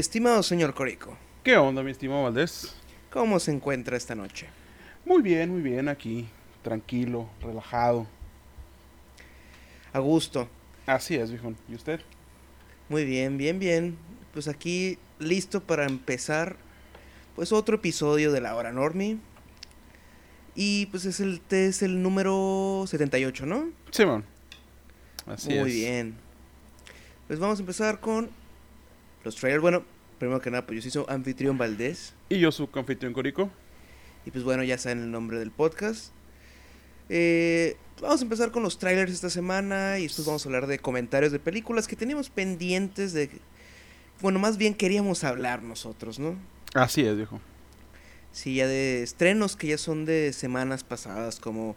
Estimado señor Corico, ¿Qué onda, mi estimado Valdés? ¿cómo se encuentra esta noche? Muy bien, muy bien, aquí, tranquilo, relajado. A gusto. Así es, viejo. ¿Y usted? Muy bien, bien, bien. Pues aquí listo para empezar pues otro episodio de la hora Normie. Y pues es el, es el número 78, ¿no? Simón. Así Muy es. bien. Pues vamos a empezar con los trailers. Bueno, primero que nada, pues yo soy su anfitrión Valdés. Y yo, su confitrión Corico. Y pues bueno, ya saben el nombre del podcast. Eh, vamos a empezar con los trailers esta semana y después vamos a hablar de comentarios de películas que teníamos pendientes de... Bueno, más bien queríamos hablar nosotros, ¿no? Así es, viejo. Sí, ya de estrenos que ya son de semanas pasadas, como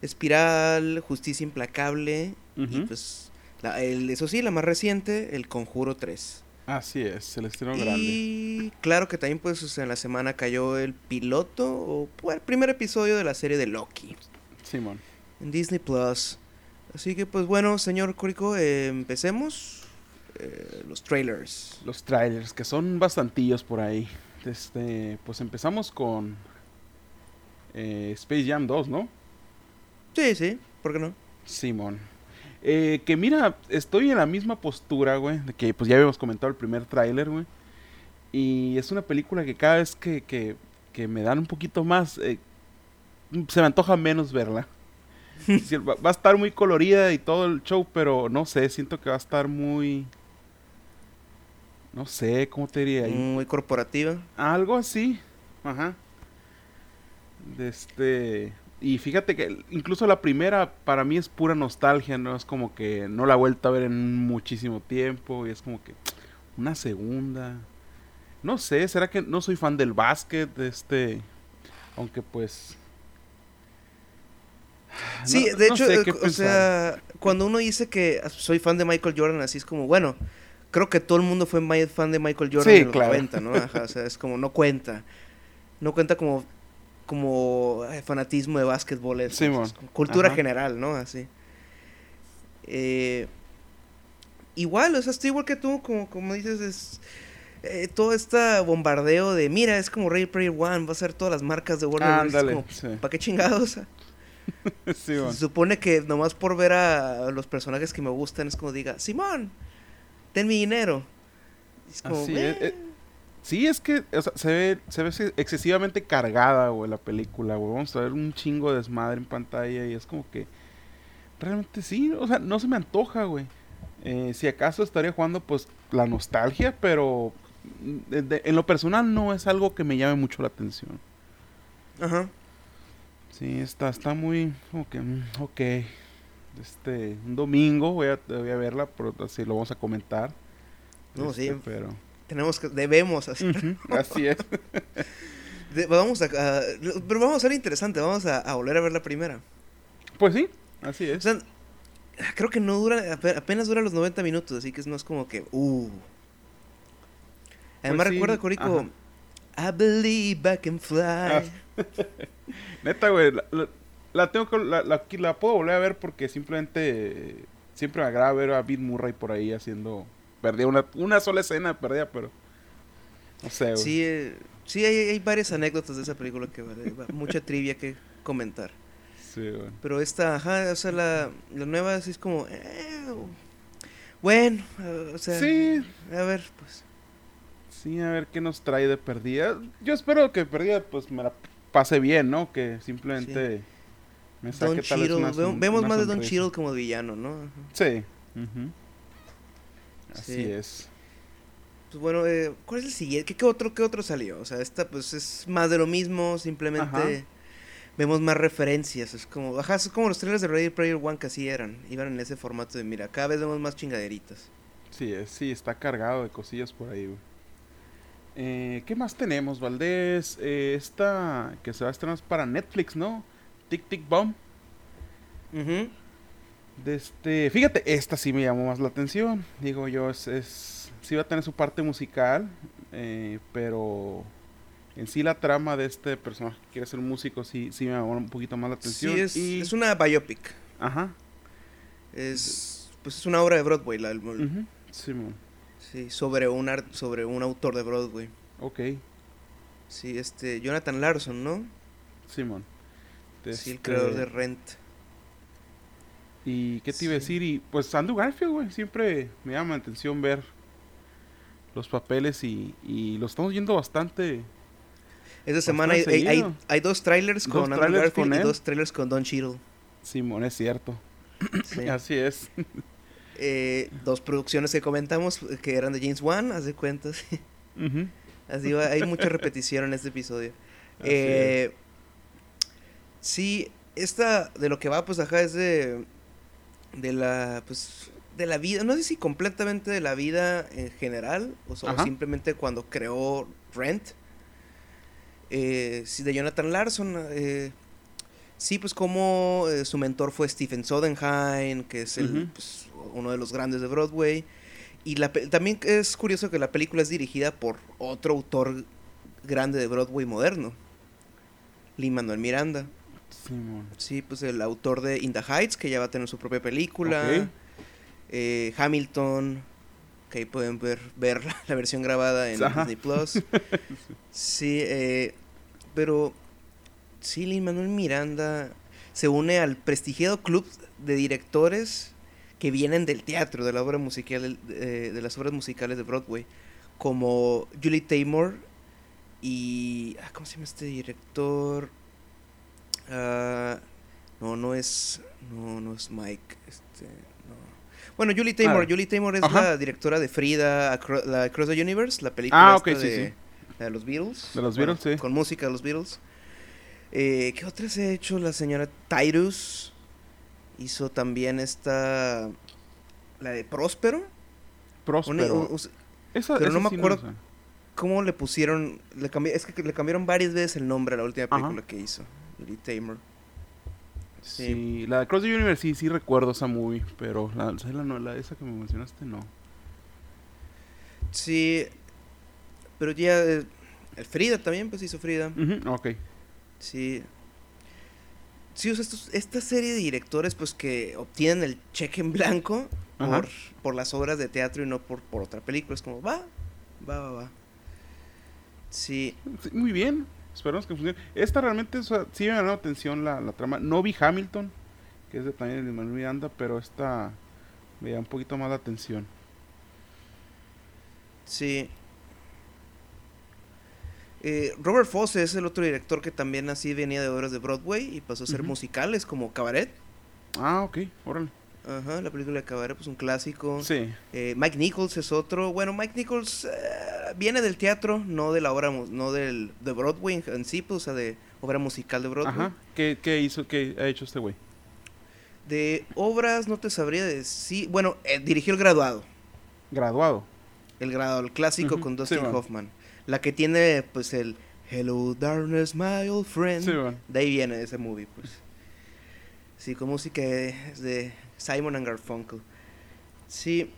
Espiral, Justicia Implacable y pues, la- el- eso sí, la más reciente, El Conjuro 3. Así es, el estreno grande. Y claro que también pues en la semana cayó el piloto o el primer episodio de la serie de Loki Simón. en Disney Plus. Así que pues bueno, señor Corico, eh, empecemos eh, los trailers. Los trailers, que son bastantillos por ahí. Este, pues empezamos con eh, Space Jam 2, ¿no? Sí, sí, ¿por qué no? Simón. Eh, que mira, estoy en la misma postura, güey. De que pues ya habíamos comentado el primer tráiler, güey. Y es una película que cada vez que, que, que me dan un poquito más, eh, se me antoja menos verla. Va, va a estar muy colorida y todo el show, pero no sé, siento que va a estar muy... No sé, ¿cómo te diría? Muy corporativa. Algo así. Ajá. De este. Y fíjate que incluso la primera para mí es pura nostalgia, ¿no? Es como que no la he vuelto a ver en muchísimo tiempo. Y es como que una segunda. No sé, ¿será que no soy fan del básquet? De este. Aunque pues. Sí, no- de no hecho, sé qué o pensar. sea, cuando uno dice que soy fan de Michael Jordan, así es como, bueno, creo que todo el mundo fue fan de Michael Jordan Sí, en los claro. 90, ¿no? Ajá, o sea, es como, no cuenta. No cuenta como, como eh, fanatismo de básquetbol, es, cultura Ajá. general, ¿no? Así. Eh, igual, o sea, estoy igual que tú, como, como dices, es... eh, todo este bombardeo de, mira, es como Ready Player One, va a ser todas las marcas de Warner Bros. Sí. ¿Para qué chingados? Sí. Se supone que nomás por ver a los personajes que me gustan es como diga, Simón, ten mi dinero. Es como, Así es, Sí, es que o sea, se, ve, se ve excesivamente cargada, güey, la película, güey. Vamos a ver un chingo de desmadre en pantalla y es como que... Realmente sí, o sea, no se me antoja, güey. Eh, si acaso estaría jugando, pues, la nostalgia, pero... de- de- en lo personal no es algo que me llame mucho la atención. Ajá. Sí, está, está muy... Que... mm, ok. Este... Un domingo voy a, voy a verla, pero así lo vamos a comentar. No, Este, sí. Pero... Tenemos que, debemos así. Ujú, así es. De- vamos a, a- pero vamos a ser interesante, vamos a, a volver a ver la primera. Pues sí, así O es. sea, creo que no dura, ape- apenas dura los 90 minutos, así que no es como que, uh. Además Pues sí, recuerda, Corico, I believe I can fly. Ah, Neta, güey, la, la- la tengo que, la, la, la puedo volver a ver porque simplemente siempre me agrada ver a Bill Murray por ahí haciendo, perdía una, una sola escena, perdía, pero no sé, güey. Sí, eh, sí hay, hay varias anécdotas de esa película que vale, va- mucha trivia que comentar. Sí, güey. Pero esta, ajá, o sea, la, la nueva así es como, eh, bueno, eh, o sea, Sí. a ver, pues, Sí, a ver qué nos trae de perdida. Yo espero que perdida pues me la pase bien, ¿no? Que simplemente me saque Don tal vez una vemos una más de Don. Cheadle como villano, ¿no? Ajá. Sí. ujú. Así Sí. es. Pues bueno, eh, ¿cuál es el siguiente? ¿Qué, qué otro, ¿Qué otro salió? O sea, esta pues es más de lo mismo, simplemente Ajá. vemos más referencias. Es como, ajá, es como los trailers de Ready Player One que así eran. Iban en ese formato de, mira, cada vez vemos más chingaderitas. Sí, es, sí, está cargado de cosillas por ahí, güey. Eh, ¿Qué más tenemos, Valdés? Eh, esta que se va a estrenar es para Netflix, ¿no? Tic Tic Bomb. Ujú. De este, fíjate, esta sí me llamó más la atención. Digo yo, es, es sí va a tener su parte musical, eh, pero en sí la trama de este personaje que quiere ser un músico sí, sí me llamó un poquito más la atención. Sí, es, y- es una biopic. Ajá. Es, pues es una obra de Broadway. La, el- ujú, Simón. Sí, sobre un, ar- sobre un autor de Broadway. Ok, Sí, este, Jonathan Larson, ¿no? Simón. Sí, el Este, creador de Rent. ¿Y qué te iba a decir? Y pues Andrew Garfield, güey, siempre me llama la atención ver los papeles y, y lo estamos viendo bastante. Esta semana hay, hay, hay- dos trailers Dos con Andrew trailers Garfield con y dos trailers con Don Cheadle. Simón, es cierto. Sí. Así es. Eh, dos producciones que comentamos que eran de James Wan, haz de cuentas. Así va, hay mucha repetición en este episodio. Eh, sí, esta de lo que va, pues ajá, es de. De la. Pues. De la vida. No sé si completamente de la vida en general. O, simplemente cuando creó Rent. Eh, sí, de Jonathan Larson. eh, sí, pues como eh, su mentor fue Stephen Sondheim, que es el, pues, uno de los grandes de Broadway. Y la, también es curioso que la película es dirigida por otro autor grande de Broadway moderno. Lin Manuel Miranda. Simón. Sí, pues el autor de In the Heights, que ya va a tener su propia película. Eh, Hamilton, que ahí pueden ver, ver la versión grabada en Ajá. Disney Plus. sí, eh, pero sí, Lin Manuel Miranda se une al prestigiado club de directores que vienen del teatro, de la obra musical, de las obras musicales de Broadway, como Julie Taymor y ah, ¿cómo se llama este director? Ah, no, no es, no, no es Mike, este, no. Bueno, Julie Taymor. Julie Taymor es Ajá. la directora de Frida, Acro- la Across the Universe, la película Ah, esta ok, sí, de, sí. la de los Beatles. De los Bueno, Beatles, sí. Con música de los Beatles. Eh, ¿Qué otras ha hecho la señora Tyrus? Hizo también esta, la de Próspero. Próspero. Esa- pero no me sí acuerdo. ¿Cómo le pusieron? Le cambi- es que le cambiaron varias veces el nombre a la última Ajá. película que hizo. Julie Taymor. Sí. Sí, la de Cross the Universe sí, sí recuerdo esa movie, pero la, ¿sabes la, no- la- esa que me mencionaste no. Sí. Pero ya. eh, el Frida también, pues hizo Frida. Ujú, ok. Sí. Sí, o sea, estos- esta serie de directores, pues que obtienen el cheque en blanco por, por las obras de teatro y no por, por otra película. Es como, va, va, va, va. Sí. Sí, muy bien. Esperamos que funcione. Esta realmente o sea, sí me llamó la atención la, la trama. No vi Hamilton, que es de también de Manuel Miranda, pero esta me da un poquito más la atención. Sí. Eh, Robert Fosse es el otro director que también así venía de obras de Broadway y pasó a ser Ujú. musicales como Cabaret. Ah, ok, órale. Ajá, la película de Cabaret, pues un clásico. Sí, Eh, Mike Nichols es otro. Bueno, Mike Nichols eh, viene del teatro, no de la obra, no del de Broadway en, sí, pues, o sea, de obra musical de Broadway. ajá. ¿Qué, qué hizo, qué ha hecho este güey? De obras no te sabría decir. Bueno, eh, dirigió El Graduado. Graduado. El Graduado, el clásico con Dustin man. Hoffman. La que tiene, pues, el Hello Darkness, my old friend. Sí. De ahí viene ese movie, pues. Sí, con música de Simon and Garfunkel. Sí.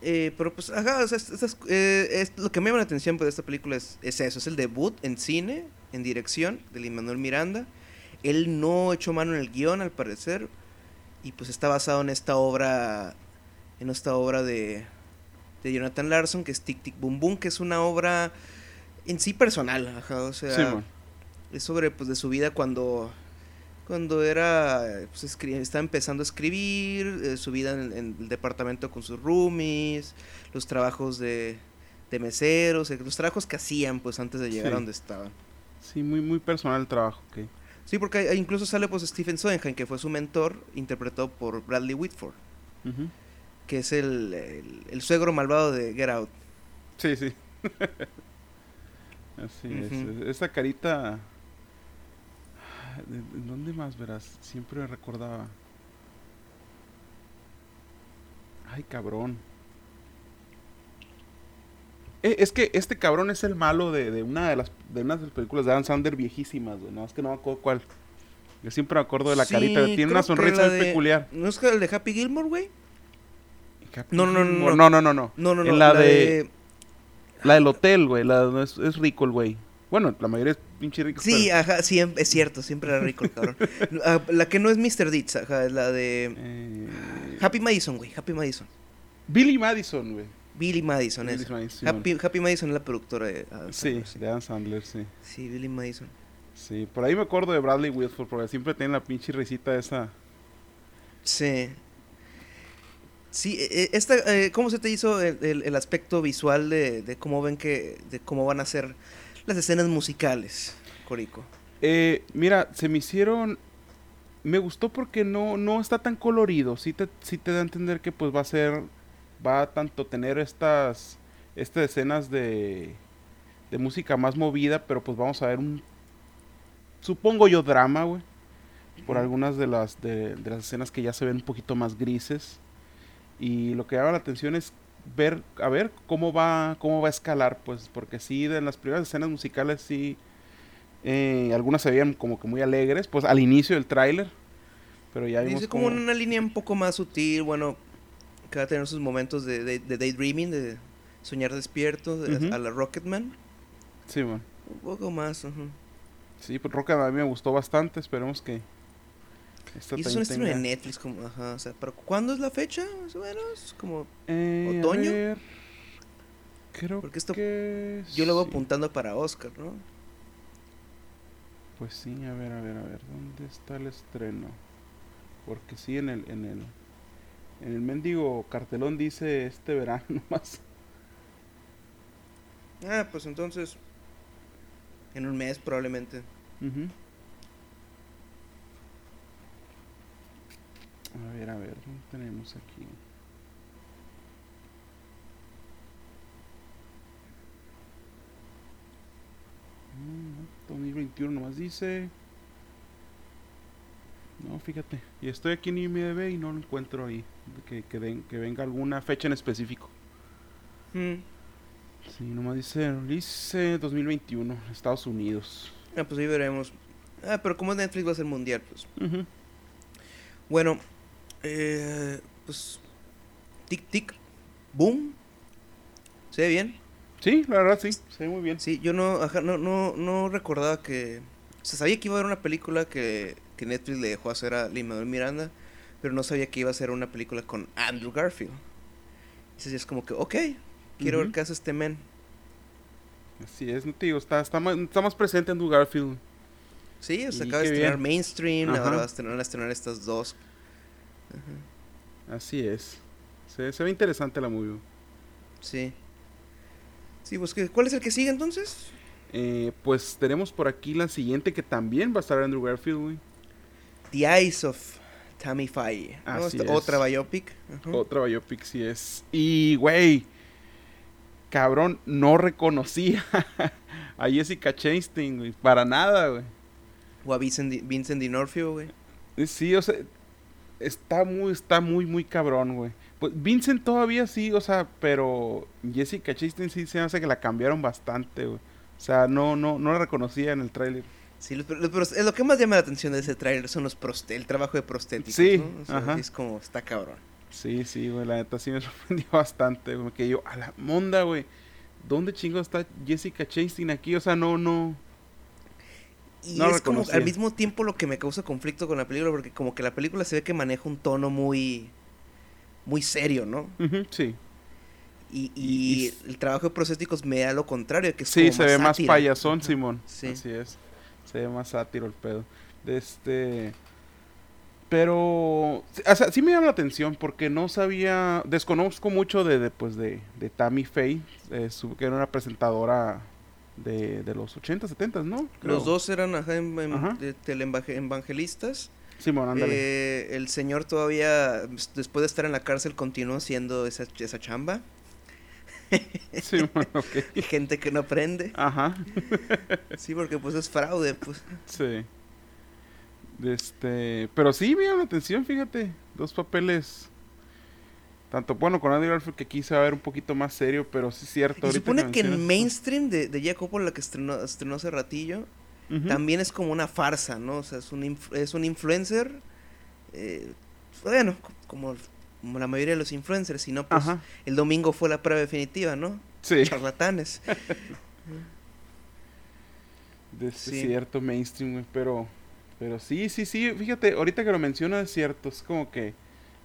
Eh, pero pues, ajá, o sea, es- estas- eh, es- lo que me llama la atención pues, de esta película es, es eso, es el debut en cine, en dirección, de Lin Manuel Miranda. Él no echó mano en el guion, al parecer, y pues está basado en esta obra, en esta obra de, de Jonathan Larson, que es Tic Tic Boom Boom, que es una obra en sí personal, ajá, o sea, Sí, es sobre pues de su vida cuando cuando era pues, estaba empezando a escribir eh, su vida en, en el departamento con sus roomies los trabajos de, de meseros los trabajos que hacían pues antes de llegar Sí. a donde estaban Sí, muy, muy personal el trabajo. sí porque hay- incluso sale pues Stephen Sondheim que fue su mentor interpretado por Bradley Whitford que es el, el, el suegro malvado de Get Out Sí, sí. Así es. Esta carita. ¿De, de dónde más verás? Siempre me recordaba. Ay, cabrón. Eh, es que este cabrón es el malo de, de una de las de una de las películas de Adam Sandler viejísimas, güey. No, es que no me acuerdo cuál. Yo siempre me acuerdo de la Sí, carita. Tiene una que sonrisa la muy de- peculiar. ¿no es el de Happy Gilmore güey? No, no, no, no, no. no, no, no. no no no En la de- La del hotel, güey. La es, es rico el güey. Bueno, la mayoría es pinche rico. Sí, pero- ajá, sí, em- es cierto, siempre era rico el cabrón. Ah, la que no es Mr. Deeds, ajá, es la de Eh, Happy Madison, güey, Happy Madison. Billy Madison, güey. Billy Madison, Billy. Madison, Happy, Happy Madison es la productora de Adam Sí, Sandler, sí. de Adam Sandler, sí. Sí, Billy Madison. Sí, por ahí me acuerdo de Bradley Whitford, porque siempre tiene la pinche risita esa. Sí. Sí, e- e- esta, eh, ¿cómo se te hizo el, el- el aspecto visual de, de cómo ven que, de cómo van a ser las escenas musicales, Corico? Eh, mira, se me hicieron... Me gustó porque no, no está tan colorido. Sí te, sí te da a entender que pues va a ser... Va a tanto tener estas... Estas escenas de... De música más movida, pero pues vamos a ver un... Supongo yo drama, güey. Por algunas de las, de, de las escenas que ya se ven un poquito más grises. Y lo que llama la atención es ver, a ver cómo va, cómo va a escalar, pues, porque sí, de las primeras escenas musicales sí, eh, algunas se veían como que muy alegres, pues al inicio del tráiler, pero ya vimos Dice como una línea un poco más sutil, bueno, que va a tener sus momentos de, de, de daydreaming, de soñar despierto, de- Ujú. a la Rocketman. Sí, man. Un poco más, ujú. Sí, pues Roca a mí me gustó bastante, esperemos que esta Y es un estreno de Netflix, como, ajá, o sea, pero ¿cuándo es la fecha? Más o menos, como, Eh, a ¿Otoño? ver, creo Porque esto- que yo lo voy sí. apuntando para Oscar, ¿no? Pues sí, a ver, a ver, a ver, ¿dónde está el estreno? Porque sí, en el, en el, en el mendigo cartelón dice este verano nomás. Ah, pues entonces, en un mes probablemente. Ujú. A ver, a ver, ¿dónde tenemos aquí? Mm, no, 2021 nomás dice. No, fíjate. Y estoy aquí en IMDb y no lo encuentro ahí. Que, que, den- que venga alguna fecha en específico. Mm. Sí, nomás dice release 2021, Estados Unidos. Ah, pues ahí veremos. Ah, pero como Netflix va a ser mundial, pues. Bueno, eh, pues. Tic tic. Boom. ¿Se ve bien? Sí, la verdad sí, se ve muy bien. Sí, yo no, ajá, no, no, no recordaba que. O sea, sabía que iba a haber una película que, que Netflix le dejó hacer a Lin Manuel Miranda, pero no sabía que iba a ser una película con Andrew Garfield. Entonces es como que, ok, quiero ver qué hace este men. Así es, no te digo, está, está, más, está más presente Andrew Garfield. Sí, o sea, acaba de estrenar bien. Mainstream, Ajá. ahora va a estrenar, van a estrenar estas dos. Ajá, Así es. Se, se ve interesante la movie. sí. Sí, pues, ¿qué- ¿cuál es el que sigue entonces? Eh, pues tenemos por aquí la siguiente que también va a estar Andrew Garfield, güey. The Eyes of Tammy Faye. ¿no? Así Esta es. Otra biopic. Ajá. Otra biopic sí es. Y, güey, cabrón, no reconocía a Jessica Chastain, güey. Para nada, güey. O a Vincent, Di- Vincent D'Onofrio, güey. Sí, o sea, está muy, está muy, muy cabrón, güey. Pues Vincent todavía sí, o sea, pero Jessica Chastain sí se hace que la cambiaron bastante, güey. O sea, no, no, no la reconocía en el tráiler. Sí, pero es lo que más llama la atención de ese tráiler son los proste el trabajo de prostéticos, Sí, ¿no? O sea, ajá. es como, está cabrón. Sí, sí, güey, la neta sí me sorprendió bastante, güey. Que yo, a la monda, güey. ¿Dónde chingo está Jessica Chastain aquí? O sea, no, no. Y No es como al mismo tiempo lo que me causa conflicto con la película, porque como que la película se ve que maneja un tono muy, muy serio, ¿no? Sí. Y, Y- el trabajo de prostéticos me da lo contrario, que es Sí, como se ve más payasón, Simón. Sí. Así es. Se ve más sátiro el pedo. De este. Pero. O sea, sí me llama la atención porque no sabía. Desconozco mucho de, de, pues, de, de Tammy Faye. eh, su- que era una presentadora de, de los 80, 70, ¿no? Creo. Los dos eran ajá, en- en- Ajá. de teleevangelistas. Simón, ándale. Eh, el señor todavía, s- después de estar en la cárcel, continúa haciendo esa, esa chamba. Simón, ok. Gente que no aprende. Ajá. Sí, porque pues es fraude, pues. Sí. Este, pero sí llama la atención, fíjate. Dos papeles. Tanto bueno con Andy Garfield que aquí se va a ver un poquito más serio, pero sí es cierto. Se supone que en mencionas- mainstream de, de Jack Coppola, la que estrenó, estrenó hace ratillo, también es como una farsa, ¿no? O sea, es un, es un influencer, eh, bueno, co- como, como la mayoría de los influencers, si no, pues Ajá. el domingo fue la prueba definitiva, ¿no? Sí. Charlatanes. De este Sí. cierto mainstream, pero pero sí, sí, sí, fíjate, ahorita que lo mencionas es cierto, es como que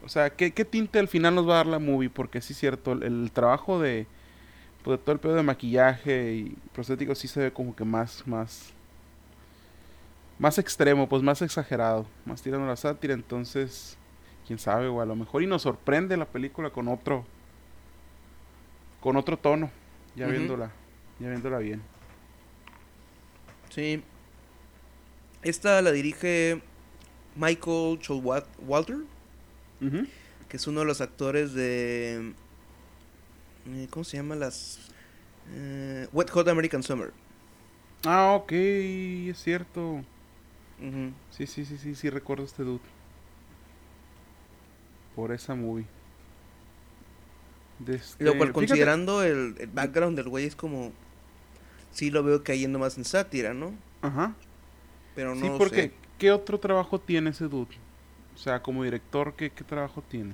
O sea, ¿qué, ¿qué tinte al final nos va a dar la movie? Porque sí es cierto, el, el trabajo de, pues, de todo el pedo de maquillaje y prostéticos sí se ve como que más, más, más extremo, pues más exagerado, más tirando la sátira, entonces, quién sabe, o a lo mejor y nos sorprende la película con otro, con otro tono, ya viéndola, ya viéndola bien. Sí. Esta la dirige Michael Que es uno de los actores de... eh, ¿Cómo se llama? Las... eh, Wet Hot American Summer. Ah, ok, es cierto. Ujú. Sí, sí, sí, sí, sí, recuerdo este dude. Por esa movie. Este- Lo cual, fíjate- considerando el, el background del güey, es como... Sí lo veo cayendo más en sátira, ¿no? Ajá. Pero no Sí, porque sé. ¿qué otro trabajo tiene ese dude? O sea, como director, ¿qué, qué trabajo tiene?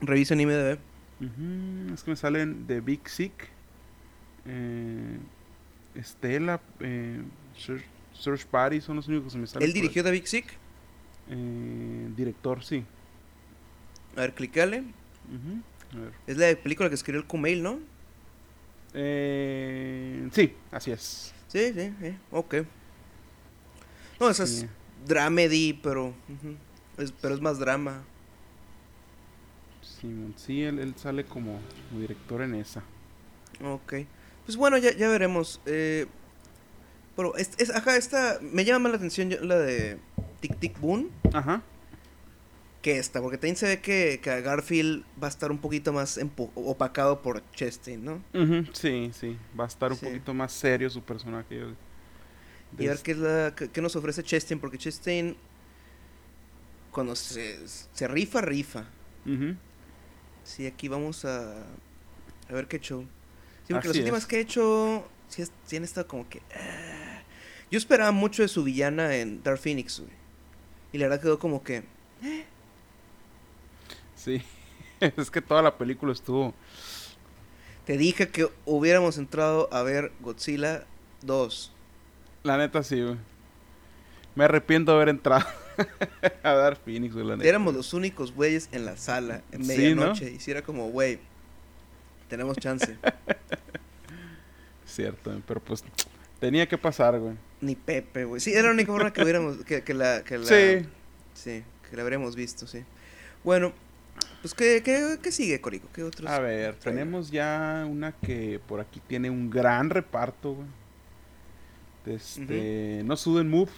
Revisa en IMDb. Ujú, Es que me salen de Big Sick, eh, Estela, eh, Search, Search Party, son los únicos que me salen. Él dirigió The Big Sick. Eh, director, sí. A ver, clicale. Ujú, A ver. Es la película que escribió el Kumail, ¿no? Eh, sí, así es. Sí, sí, sí. Ok. No, esa Sí. Dramedy, pero... es, pero es más drama. Simón, sí, él, él sale como, como director en esa. Ok. Pues bueno, ya, ya veremos. Eh, pero, es, es- ajá, esta... Me llama más la atención yo- la de Tic Tic Boom Ajá. que esta. Porque también se ve que, que Garfield va a estar un poquito más opacado por Chastain, ¿no? Sí, sí. Va a estar un Sí. poquito más serio su personaje. Y a ver qué, es la, qué, nos ofrece Chastain. Porque Chastain... Cuando se, se rifa, rifa. Ujú. Sí, aquí vamos a, a ver qué show. Sí, porque las Así últimas es. que he hecho sí, es- sí han estado como que... ah. Yo esperaba mucho de su villana en Dark Phoenix, güey. Y la verdad quedó como que... Sí. es que toda la película estuvo. Te dije que hubiéramos entrado a ver Godzilla 2. La neta, sí, güey. Me arrepiento de haber entrado a dar Phoenix, güey, la neta. Éramos los únicos güeyes en la sala en Sí, medianoche. Y si era como, güey, tenemos chance. Cierto, pero pues tenía que pasar, güey. Ni Pepe, güey. Sí, era la única forma que hubiéramos... Que, que la, que la, Sí. Sí, que la habríamos visto, sí. Bueno, pues ¿qué, qué, qué sigue, Corico? ¿Qué otros? A ver, tenemos ya una que por aquí tiene un gran reparto, güey. Este, No Sudden Move,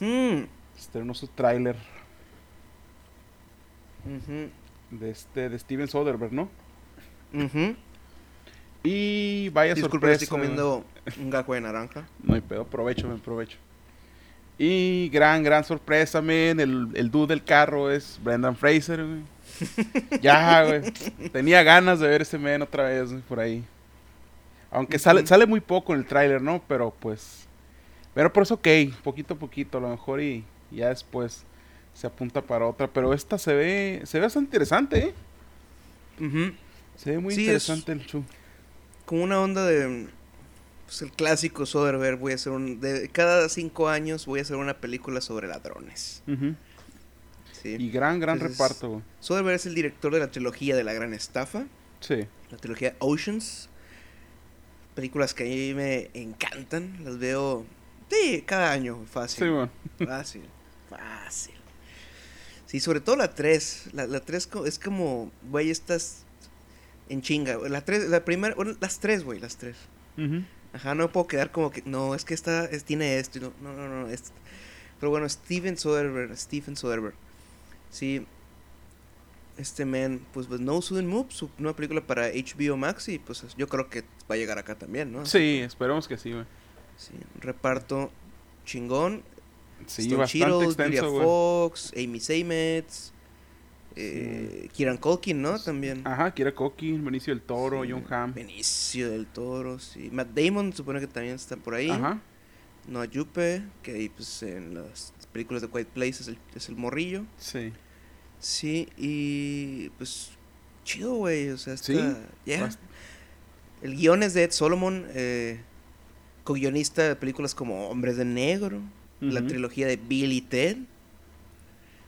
Hmm, estrenó su tráiler ujú, de este de Steven Soderbergh, ¿no? Y vaya Disculpe, sorpresa. estoy comiendo un gajo de naranja. No hay pedo, provecho, men, provecho. Y gran, gran sorpresa, men. El, el dude del carro es Brendan Fraser, güey. ya, güey. Tenía ganas de ver ese men otra vez, güey, por ahí. Aunque sale, sale muy poco en el tráiler, ¿no? Pero pues. Pero por eso ok, poquito a poquito, a lo mejor y, y ya después se apunta para otra. Pero esta se ve, se ve bastante interesante, ¿eh? Se ve muy Sí, interesante el show. Como una onda de... Pues el clásico Soderbergh, voy a hacer un... De, cada cinco años voy a hacer una película sobre ladrones. Ujú. Sí. Y gran, gran Entonces- reparto. Soderbergh es el director de la trilogía de La Gran Estafa. Sí. La trilogía Oceans. Películas que a mí me encantan. Las veo... Sí, cada año, fácil. Sí, bueno. Fácil, fácil. Sí, sobre todo la 3. La, la 3 co- es como, güey, estás en chinga. La 3, la primera, bueno, las 3, güey, las 3. Ujú. Ajá, no me puedo quedar como que, no, es que esta es- tiene esto. y No, no, no, no. es- Pero bueno, Steven Soderbergh, Stephen Soderbergh. Sí. Este man, pues, pues No Sudden Move, su nueva película para HBO Max y pues yo creo que va a llegar acá también, ¿no? Sí, esperemos que sí, güey. Sí, reparto chingón. Sí, Stone bastante extenso. Fox, Amy Seymetz, eh, Kieran Culkin, ¿no? También. Ajá, Kira Koki, Benicio del Toro, Sí, John Hamm. Benicio del Toro, sí. Matt Damon supone que también está por ahí. Ajá. Noah Yupe, que ahí pues en las películas de Quiet Place es el, es el morrillo. Sí. Sí, y pues chido, güey, o sea, está... Sí, yeah. El guion es de Ed Solomon, eh, co-guionista de películas como Hombres de Negro, la trilogía de Bill y Ted.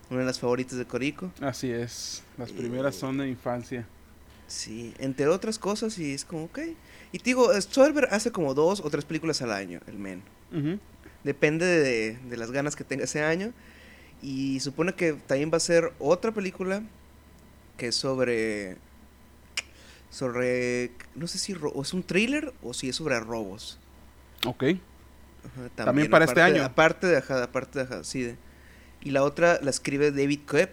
una de las favoritas de Corico. Así es, las primeras son de infancia. Sí, entre otras cosas, y es como, ok. Y te digo, Soderbergh hace como dos o tres películas al año, el men. Depende de, de, las ganas que tenga ese año. Y supone que también va a ser otra película que es sobre. Sobre. No sé si o es un thriller o si es sobre robos. Ok. también, para este año. Aparte de Ajada, aparte de Ajada, sí. y la otra la escribe David Koepp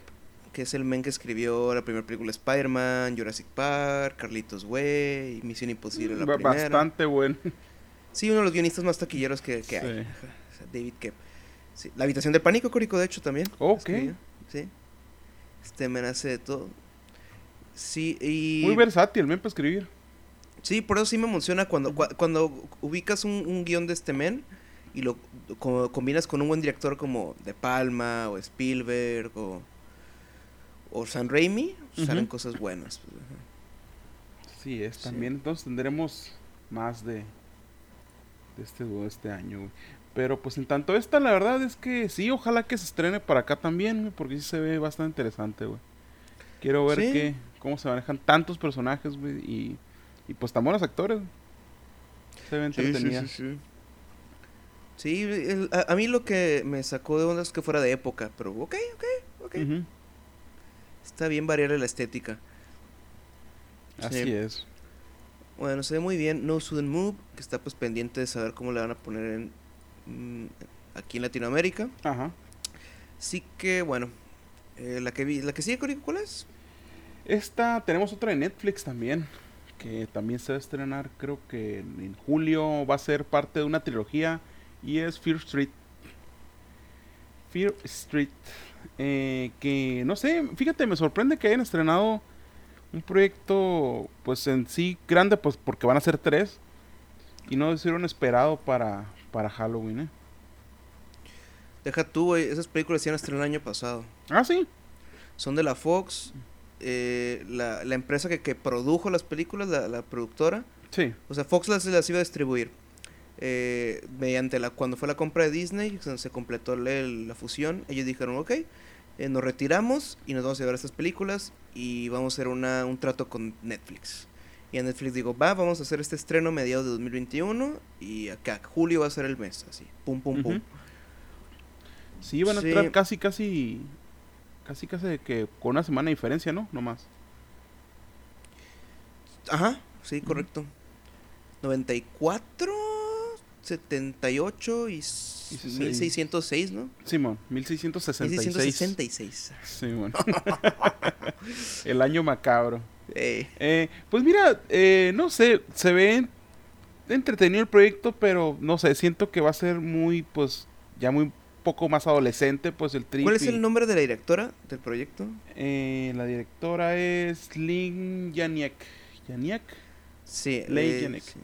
que es el men que escribió la primera película Spider-Man, Jurassic Park, Carlitos Way, Misión Imposible la primera. Bastante bueno. Sí, uno de los guionistas más taquilleros que, hay. David La habitación del pánico, Córico, de hecho, también. Ok. sí. Este de todo. Sí, y... Muy versátil, men, para escribir. Sí, por eso sí me emociona cuando, cuando ubicas un, un guion de este men y lo combinas con un buen director como De Palma o Spielberg o o San Raimi, salen cosas buenas. Sí, es también. Entonces tendremos más de, de este este año. Pero pues en tanto esta, la verdad es que sí, ojalá que se estrene para acá también, porque sí se ve bastante interesante, güey. Quiero ver que, cómo se manejan tantos personajes, güey, y, y pues tan buenos actores. Se ven entretenidas. Sí, sí, sí. a, mí lo que me sacó de onda es que fuera de época, pero ok, ok, ok. Está bien variar la estética. Así es. Bueno, se ve muy bien No Sudden Move, que está pues pendiente de saber cómo le van a poner en, aquí en Latinoamérica. Ajá. Así que bueno, eh, la que vi, la que sigue, ¿cuál es? Esta, tenemos otra de Netflix también, que también se va a estrenar, creo que en julio va a ser parte de una trilogía y es Fear Street. Fear Street. Eh, que no sé, fíjate, me sorprende que hayan estrenado un proyecto, pues en sí grande, pues porque van a ser tres y no hicieron esperado para, para Halloween, ¿eh? Deja tú, esas películas se han estrenado el año pasado. Ah, sí. Son de la Fox, eh, la, la, empresa que, que, produjo las películas, la, la, productora. Sí. O sea, Fox las, las iba a distribuir. Eh, mediante la cuando fue la compra de Disney, se completó la fusión, ellos dijeron, ok, eh, nos retiramos y nos vamos a llevar estas películas y vamos a hacer una, un trato con Netflix. Y a Netflix digo, va, vamos a hacer este estreno mediados de 2021 y acá, julio va a ser el mes, así, pum, pum, pum. Sí, van a entrar casi, casi, casi, casi que con una semana de diferencia, ¿no? No más. Ajá, sí, correcto. 94 78 y 1606, ¿no? Simón, 1666. 1666. Simón. El año macabro. Eh, pues mira, eh, no sé, se ve entretenido el proyecto, pero no sé, siento que va a ser muy, pues, ya muy poco más adolescente, pues el trip. ¿Cuál es el nombre de la directora del proyecto? Eh, la directora es Lynn Yaniak. ¿Yaniak? Sí, Lynn Sí.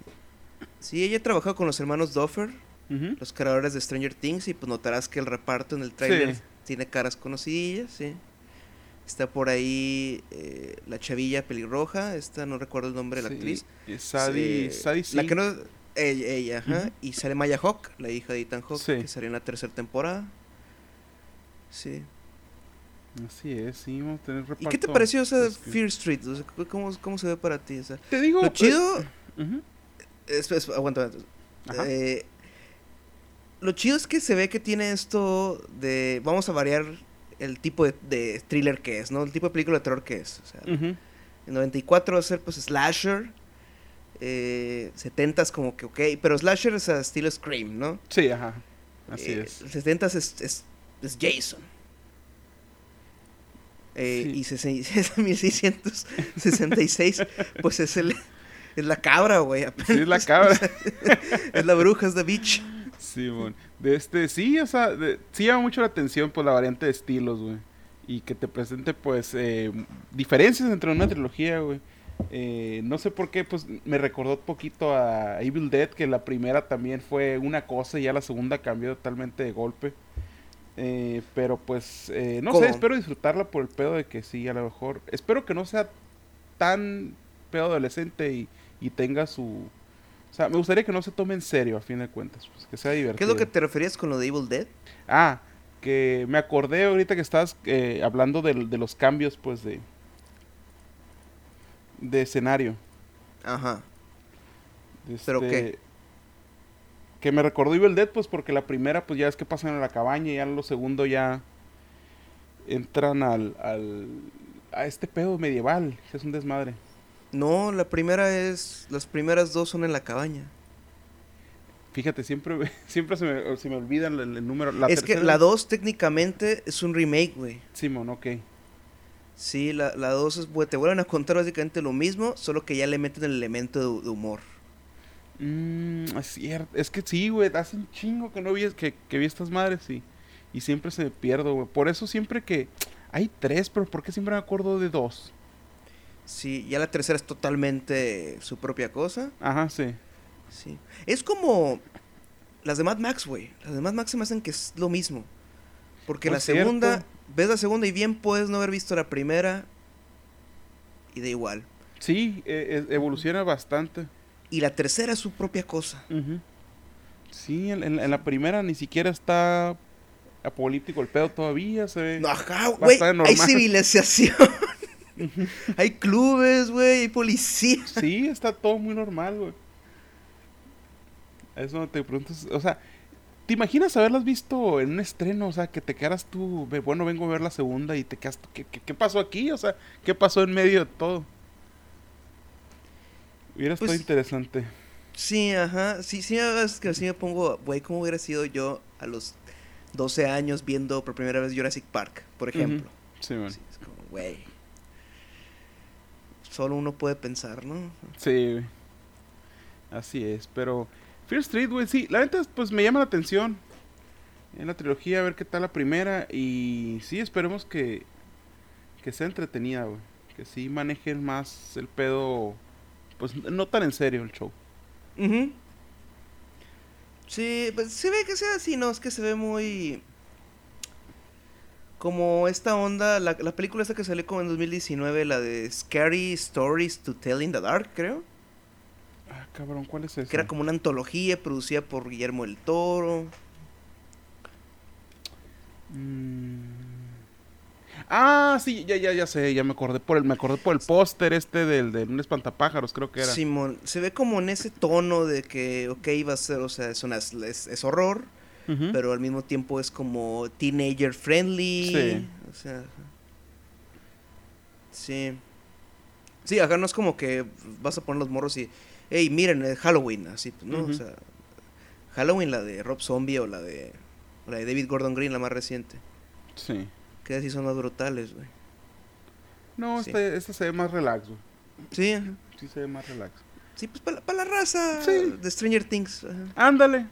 Sí, ella trabajado con los hermanos Duffer, los creadores de Stranger Things, y pues notarás que el reparto en el trailer tiene caras conocidillas, sí. Está por ahí eh, la chavilla pelirroja, esta no recuerdo el nombre de la actriz. Sadie, Sadie La que no, ella, ajá. Y sale Maya Hawk, la hija de Ethan Hawk, que salió en la tercera temporada. Sí. Así es, sí, vamos a tener reparto. ¿Y qué te pareció o sea, Fear Street? ¿cómo, ¿cómo, se ve para ti? O te digo... Lo chido... aguanta, eh, lo chido es que se ve que tiene esto de. Vamos a variar el tipo de, thriller que es, ¿no? El tipo de película de terror que es. O sea, En 94 va a ser pues slasher. Eh, 70 como que ok. Pero slasher es a estilo Scream, ¿no? Sí, ajá. Así eh, es. 70 es, es, es Jason. Eh, Y 1666, pues es el es la cabra, güey. Sí, es la cabra. es la bruja, es The Beach. Sí, bueno. De este, sí, o sea, sí llama mucho la atención, pues, la variante de estilos, güey. Y que te presente, pues, eh, diferencias entre una trilogía, güey. Eh, no sé por qué, pues, me recordó un poquito a Evil Dead, que la primera también fue una cosa y ya la segunda cambió totalmente de golpe. Eh, pero pues, no sé, espero disfrutarla por el pedo de que sí, a lo mejor. Espero que no sea tan pedo adolescente y y tenga su... O sea, me gustaría que no se tome en serio, a fin de cuentas, pues, que sea divertido. ¿Qué es lo que te referías con lo de Evil Dead? Ah, que me acordé ahorita que estabas eh, hablando de, de los cambios, pues, de, de escenario. Ajá. ¿Pero qué? Este, que me recordó Evil Dead, pues, porque la primera, pues, ya es que pasan en la cabaña y ya lo segundo ya entran al, al a este pedo medieval, es un desmadre. No, la primera es, las primeras dos son en la cabaña. Fíjate, siempre, siempre se me, se me olvida el, número. es que la 2 técnicamente es un remake, güey. Simón, ok. Sí, la 2 es, te vuelven a contar básicamente lo mismo, solo que ya le meten el elemento de, humor. Mmm, es cierto. Es que sí, güey, hace un chingo que no vi, que, que vi estas madres y, y siempre se me pierdo, güey. Por eso siempre que... Hay tres, pero ¿por qué siempre me acuerdo de dos? Sí, ya la tercera es totalmente su propia cosa. Ajá, sí. Sí. Es como las de Mad Max, güey. Las de Mad Max se me hacen que es lo mismo. Porque la segunda, ves la segunda y bien puedes no haber visto la primera y da igual. Sí, e, e, evoluciona bastante. Y la tercera es su propia cosa. Sí, en, la primera ni siquiera está apolítico el pedo todavía, se ve. No, ajá, güey. Hay civilización. hay clubes, güey, hay policía. Sí, está todo muy normal, güey. Eso te preguntas, o sea, ¿te imaginas haberlas visto en un estreno? O sea, que te quedaras tú, bueno, vengo a ver la segunda y te quedas, ¿qué, qué, pasó aquí? O sea, ¿qué pasó en medio de todo? Hubiera estado pues, interesante. Sí, ajá, sí, sí, es que así me pongo, güey, ¿cómo hubiera sido yo a los 12 años viendo por primera vez Jurassic Park, por ejemplo? Sí, man. es como, güey. Solo uno puede pensar, ¿no? Sí, Así es, pero Fear Street, güey, sí, la neta, pues me llama la atención en la trilogía, a ver qué tal la primera. Y sí, esperemos que, que sea entretenida, güey. Que sí manejen más el pedo, pues no tan en serio el show. Sí, pues se ve que sea así, ¿no? Es que se ve muy... Como esta onda, la, la película esta que salió como en 2019, la de Scary Stories to Tell in the Dark, creo. Ah, cabrón, ¿cuál es esa? Que era como una antología producida por Guillermo el Toro. Mm. Ah, sí, ya, ya, ya sé, ya me acordé por el, me acordé por el póster este del de un espantapájaros, creo que era. Simón, se ve como en ese tono de que, ok, va a ser, o sea, es, es, horror, pero al mismo tiempo es como teenager friendly. Sí. O sea. Sí. Sí, acá no es como que vas a poner los morros y hey, miren, es Halloween, así, ¿no? O sea, Halloween, la de Rob Zombie o la de, la de David Gordon Green, la más reciente. Sí. Que así son más brutales, güey. No, esta, esta, se ve más relax, güey. Sí. Sí se ve más relax. Sí, pues para la raza de Stranger Things. Ándale.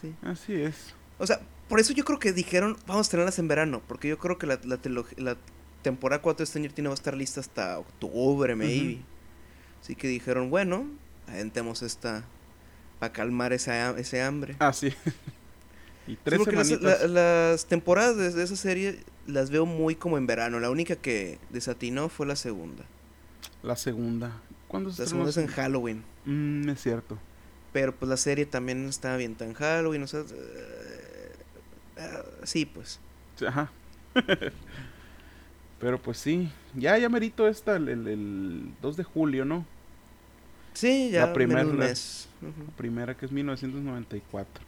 Sí. Así es. O sea, por eso yo creo que dijeron, vamos a tenerlas en verano, porque yo creo que la, la, la temporada 4 de Stranger Things va a estar lista hasta octubre, maybe. Así que dijeron, bueno, aventemos esta para calmar esa, ese hambre. Ah, sí. y tres las, temporadas de, esa serie las veo muy como en verano. La única que desatinó fue la segunda. La segunda. ¿Cuándo se La segunda es en Halloween. Mm, es cierto. Pero pues la serie también está bien tan Halloween, o sea... Eh, eh, sí, pues. Ajá. Pero pues sí, ya, ya merito esta el, el 2 de julio, ¿no? Sí, ya. La primera, mes. primera que es 1994.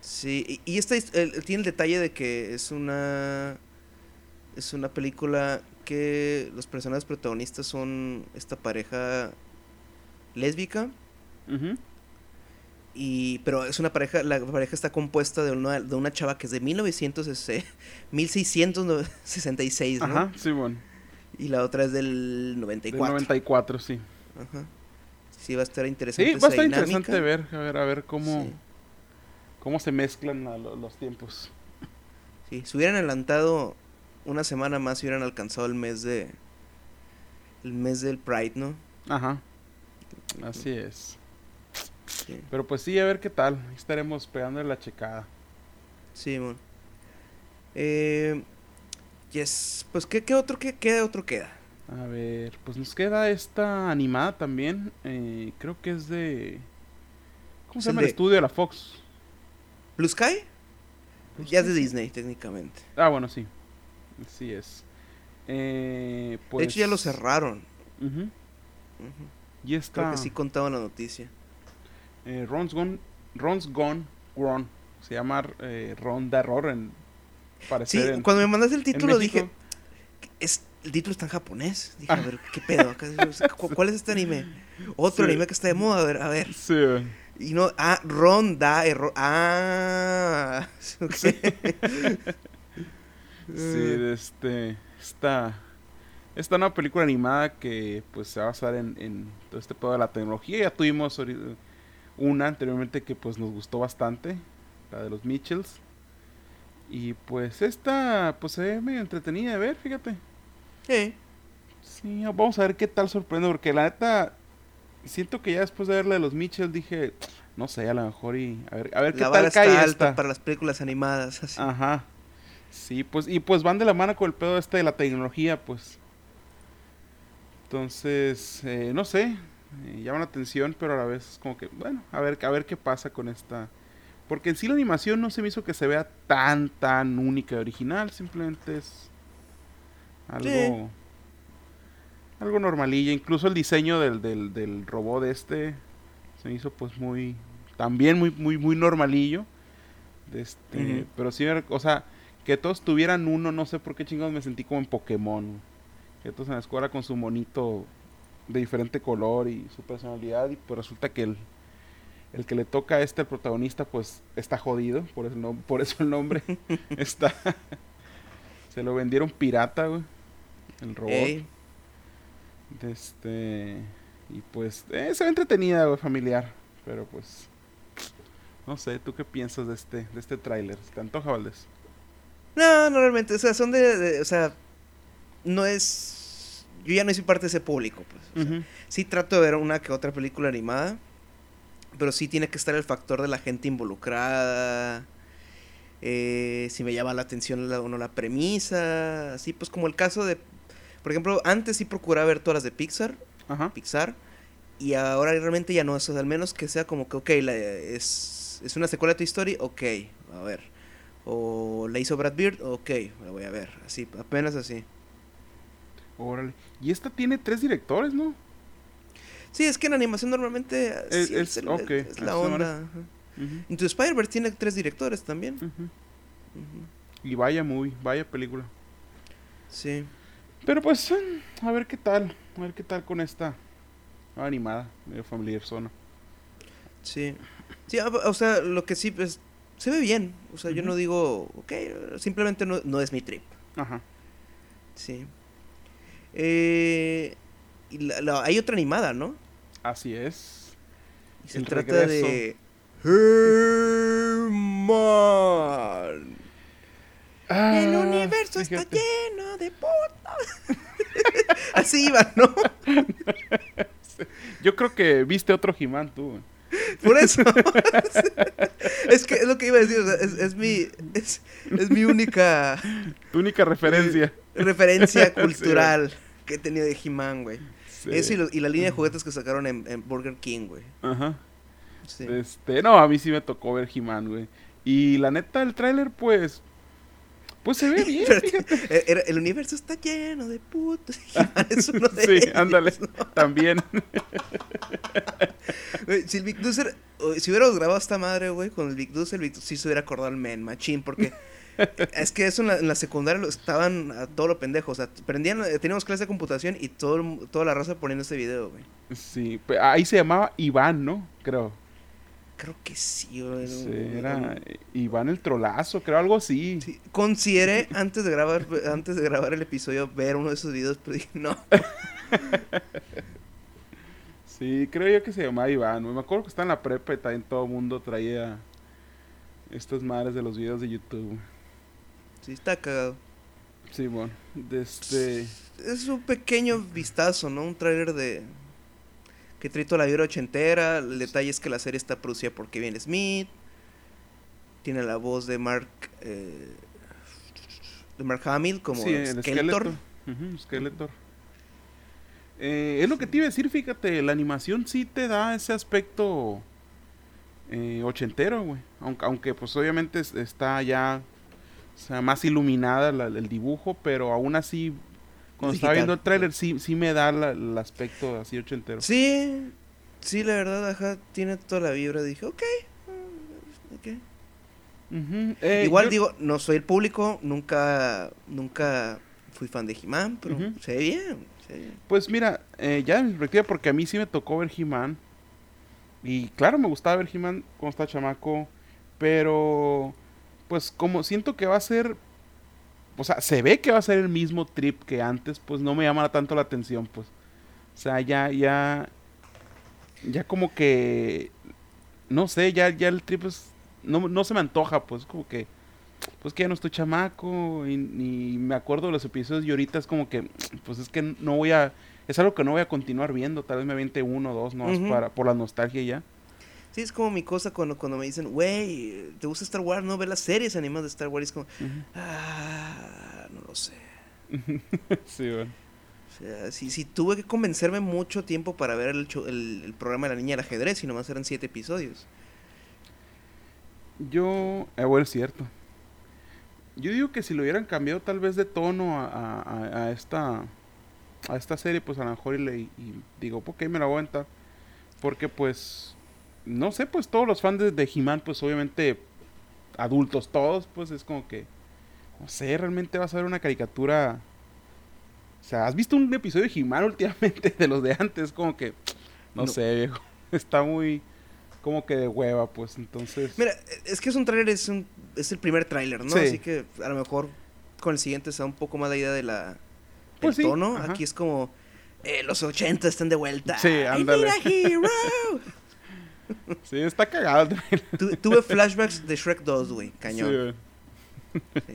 Sí, y, esta tiene el detalle de que es una es una película que los personajes protagonistas son esta pareja lésbica. Y, pero es una pareja, la pareja está compuesta de una, de una chava que es de 1666, ¿no? Ajá, sí, bueno. Y la otra es del 94. Del 94, sí. Ajá. Sí, va a estar interesante. Sí, va a estar interesante ver, a ver, a ver cómo, cómo se mezclan los tiempos. Sí, si hubieran adelantado una semana más, hubieran alcanzado el mes de. El mes del Pride, ¿no? Ajá. Así es. Pero pues sí, a ver qué tal. Estaremos pegándole la checada. Sí, mon. Eh, yes. Pues, ¿qué, qué otro, qué, qué otro queda? A ver, pues nos queda esta animada también. Eh, creo que es de. ¿Cómo se llama el estudio de la Fox? ¿Blue Sky? Ya es de Disney, técnicamente. Ah, bueno, sí. Sí es. Eh, pues... De hecho, ya lo cerraron. Ujú. Ujú. Y está... Creo que sí contaba la noticia. Eh, Ron's Gone... Ron's Gone Wrong. Se llama eh, Ron de Error en... Sí, Parecer en- cuando me mandaste el título dije, es, el título está en japonés. Dije, Ah. a ver, ¿qué pedo? Acá- o sea, ¿cu- ¿Cuál es este anime? Otro Sí. anime que está de moda, a ver, a ver. Sí. Y no, ah, Ronda, error. Ah, ok. Sí. Sí, Eh, este, esta, esta nueva película animada que pues se va a basar en, en todo este pedo de la tecnología. Ya tuvimos ori- una anteriormente que pues nos gustó bastante, la de los Mitchells. Y pues esta pues se ve medio entretenida de ver, fíjate. eh, Sí, vamos a ver qué tal sorprende, porque la neta siento que ya después de verla de los Mitchells dije, no sé, a lo mejor y a ver, a ver qué la tal está cae alta esta. para las películas animadas. Así. Ajá. Sí, pues, y pues van de la mano con el pedo este de la tecnología, pues. Entonces, eh, no sé, eh, llama la atención, pero a la vez es como que, bueno, a ver, a ver qué pasa con esta. Porque en sí la animación no se me hizo que se vea tan, tan única y original, simplemente es algo, Sí. algo normalilla. Incluso el diseño del, del, del robot este se me hizo pues muy, también muy, muy, muy normalillo. Este. Pero sí, o sea, que todos tuvieran uno, no sé por qué chingados me sentí como en Pokémon. Que todos en la escuela con su monito de diferente color y su personalidad. Y pues resulta que el, el que le toca a este, el protagonista, pues está jodido. Por eso, el nom- por eso el nombre está. Se lo vendieron pirata, güey. El robot. Ey, De este. Y pues, eh, se ve entretenida, güey, familiar. Pero pues. No sé, ¿tú qué piensas de este, de este tráiler? ¿Te antoja, Valdés? No, no realmente, o sea, son de, de- o sea, no es, yo ya no soy parte de ese público, pues. o sea. Sí trato de ver una que otra película animada, pero sí tiene que estar el factor de la gente involucrada, eh, si me llama la atención la, o no la premisa, así pues como el caso de, por ejemplo, antes sí procuraba ver todas las de Pixar, Ajá. Pixar, y ahora realmente ya no, o sea, al menos que sea como que, ok, la- es, es una secuela de tu historia, ok, a ver. O la hizo Brad Bird, ok, la voy a ver, así, apenas así. Órale. Y esta tiene tres directores, ¿no? Sí, es que en animación normalmente Es- sí, es- la onda. Into Spider-Verse tiene tres directores también. Y vaya muy, vaya película. Sí. Pero pues, eh, a ver qué tal. A ver qué tal con esta animada, medio familiar zona. Sí. Sí, a- o sea, lo que sí, pues, se ve bien. O sea, yo no digo, ok, simplemente no, no es mi trip. Ajá. Sí. Eh, y la- la- hay otra animada, ¿no? Así es. Y se El trata regreso. de... Herman. El Ah, universo está lleno de putas. Así iba, ¿no? Yo creo que viste otro He-Man tú. Por eso. es que es lo que iba a decir. o sea, es, es mi. Es, es mi única Tu única referencia. referencia cultural que he tenido de He-Man, güey. Sí. Eso y, lo- y la línea de juguetes que sacaron en, en Burger King, güey. Ajá. Sí. Este, no, a mí sí me tocó ver He-Man, güey. Y la neta, el tráiler, pues. Pues se ve bien, fíjate. era- el universo está lleno de putos. He-Man es uno de Sí, ellos, ándale. ¿no? También. Si el Big si hubiéramos grabado esta madre, güey, con el Big Dusser, el Big sí se hubiera acordado al men, machín, porque es que eso en la, en la secundaria estaban a todo lo pendejo, o sea, prendían, eh, teníamos clase de computación y todo, el toda la raza poniendo este video, güey. Sí, ahí se llamaba Iván, ¿no? Creo. Creo que sí, güey. Sí, era Iván el trolazo, creo, algo así. sí. Consideré antes de grabar antes de grabar el episodio ver uno de esos videos, pero dije, no. Sí, creo yo que se llamaba Iván. Me acuerdo que estaba en la prepa y también todo el mundo traía estas madres de los videos de YouTube. Sí, está cagado. Sí, bueno. De este... Es un pequeño vistazo, ¿no? Un tráiler de... Que trae toda la vibra ochentera. El detalle es que la serie está producida por Kevin Smith. Tiene la voz de Mark... eh, de Mark Hamill como sí, Skeletor. Skeletor. Eh, es lo que te iba a decir, fíjate, la animación sí te da ese aspecto eh, ochentero, güey. Aunque, aunque pues obviamente es- está ya o sea, más iluminada la- el dibujo, pero aún así, cuando estaba viendo el tráiler, sí, sí me da la- el aspecto así ochentero. Sí, sí, la verdad, ajá, tiene toda la vibra. Dije, ok. mm, ok. Ujú, eh, Igual yo- digo, no soy el público, nunca, nunca fui fan de He-Man, pero se ve bien, se ve bien. Pues mira, eh, ya en perspectiva, porque a mí sí me tocó ver He-Man. Y claro, me gustaba ver He-Man cuando estaba chamaco. Pero, pues como siento que va a ser. O sea, se ve que va a ser el mismo trip que antes, pues no me llama tanto la atención, pues. O sea, ya, ya. Ya como que. No sé, ya, ya el trip es. No, no se me antoja, pues, como que. Pues que ya no estoy chamaco y, y me acuerdo de los episodios y ahorita es como que, pues es que no voy a, es algo que no voy a continuar viendo, tal vez me aviente uno o dos, no Ujú. para, por la nostalgia ya. Sí, es como mi cosa cuando, cuando me dicen, güey, ¿te gusta Star Wars? No, ve las series animadas de Star Wars. Es como, ah, no lo sé. sí, bueno. O sea, si, si tuve que convencerme mucho tiempo para ver el, el, el programa de la niña del ajedrez y nomás eran siete episodios. Yo, eh, bueno, es cierto. Yo digo que si lo hubieran cambiado tal vez de tono a, a- a- a esta a esta serie, pues a lo mejor y, le, y digo, ok, me la voy a aventar. Porque pues, no sé, pues todos los fans de, de He-Man, pues obviamente adultos todos, pues es como que, no sé, realmente va a ser una caricatura. O sea, ¿has visto un episodio de He-Man últimamente de los de antes? Como que, no, No. sé, viejo. Está muy, como que de hueva, pues entonces... Mira, es que es un tráiler, es, un, es el primer tráiler, ¿no? Sí. Así que a lo mejor con el siguiente se da un poco más la idea de la Pues sí, tono. ajá. Aquí es como eh, los 80 están de vuelta. Sí, ¡Ay, ándale. Sí, está cagado el trailer. Tu- tuve flashbacks de Shrek 2, güey, cañón. Sí. Sí.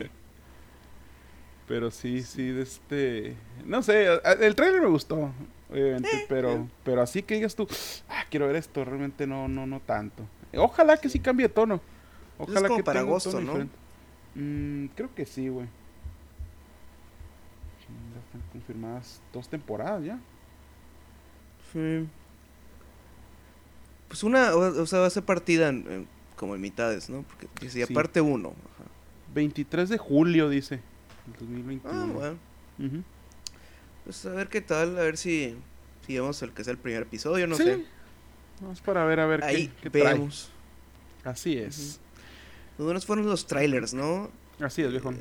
Pero sí, sí, de este... No sé, el trailer me gustó, obviamente, Eh, pero, eh. pero así que digas tú, ah, quiero ver esto, realmente no, no, no tanto. Ojalá que sí cambie de tono. Es Ojalá como que para agosto, ¿no? Mm, creo que sí, güey. Ya están confirmadas dos temporadas ya. Sí. Pues una, o, o sea, va a ser partida en- en- como en mitades, ¿no? Porque decía Sí. parte 1. 23 de julio, dice. el 2021. Ah, bueno. Ujú. Pues a ver qué tal, a ver si, si vemos el que sea el primer episodio, no Sí, sé. Vamos para ver a ver Ahí qué, qué trae. vemos. Así es. Los buenos fueron los trailers, ¿no? Así es, viejo. Eh,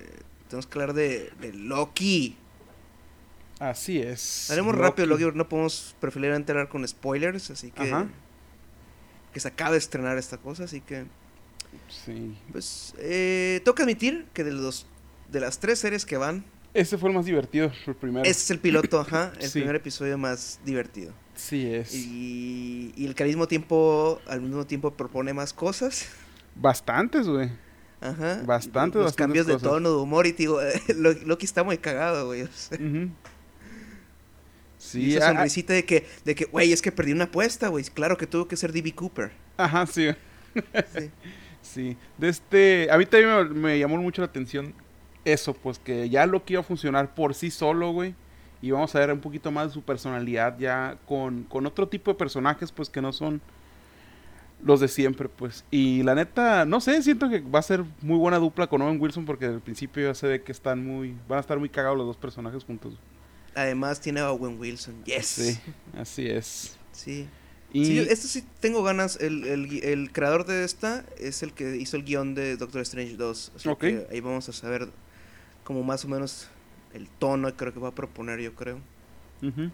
tenemos que hablar de, de Loki. Así es. Haremos rápido Loki, no podemos preferiblemente hablar con spoilers, así que... Ajá. Que se acaba de estrenar esta cosa, así que... Sí. Pues, eh, tengo que admitir que de los de las tres series que van, Ese fue el más divertido, el primero. este es el piloto, ajá, el Sí. primer episodio más divertido. Sí, es. Y, y el que al mismo tiempo, al mismo tiempo propone más cosas. Bastantes, güey. Ajá. Bastante, Los bastantes cambios de tono, de humor, y digo, Lo- Loki está muy cagado, güey. o sea, Sí, esa sonrisita de que, de que, güey, es que perdí una apuesta, güey. Claro que tuvo que ser D.B. Cooper. ajá, sí. Sí. Sí. De este. A mí también me, me llamó mucho la atención eso, pues que ya Loki iba a funcionar por sí solo, güey. Y vamos a ver un poquito más de su personalidad ya con, con otro tipo de personajes, pues que no son los de siempre, pues. Y la neta, no sé, siento que va a ser muy buena dupla con Owen Wilson porque al principio ya se ve que están muy. Van a estar muy cagados los dos personajes juntos. Además tiene a Owen Wilson. Yes. Sí, así es. Sí. Y Sí, esto sí tengo ganas. El, el, el creador de esta es el que hizo el guion de Doctor Strange 2. Así Ok. que ahí vamos a saber como más o menos el tono que creo que va a proponer, yo creo. Ujú.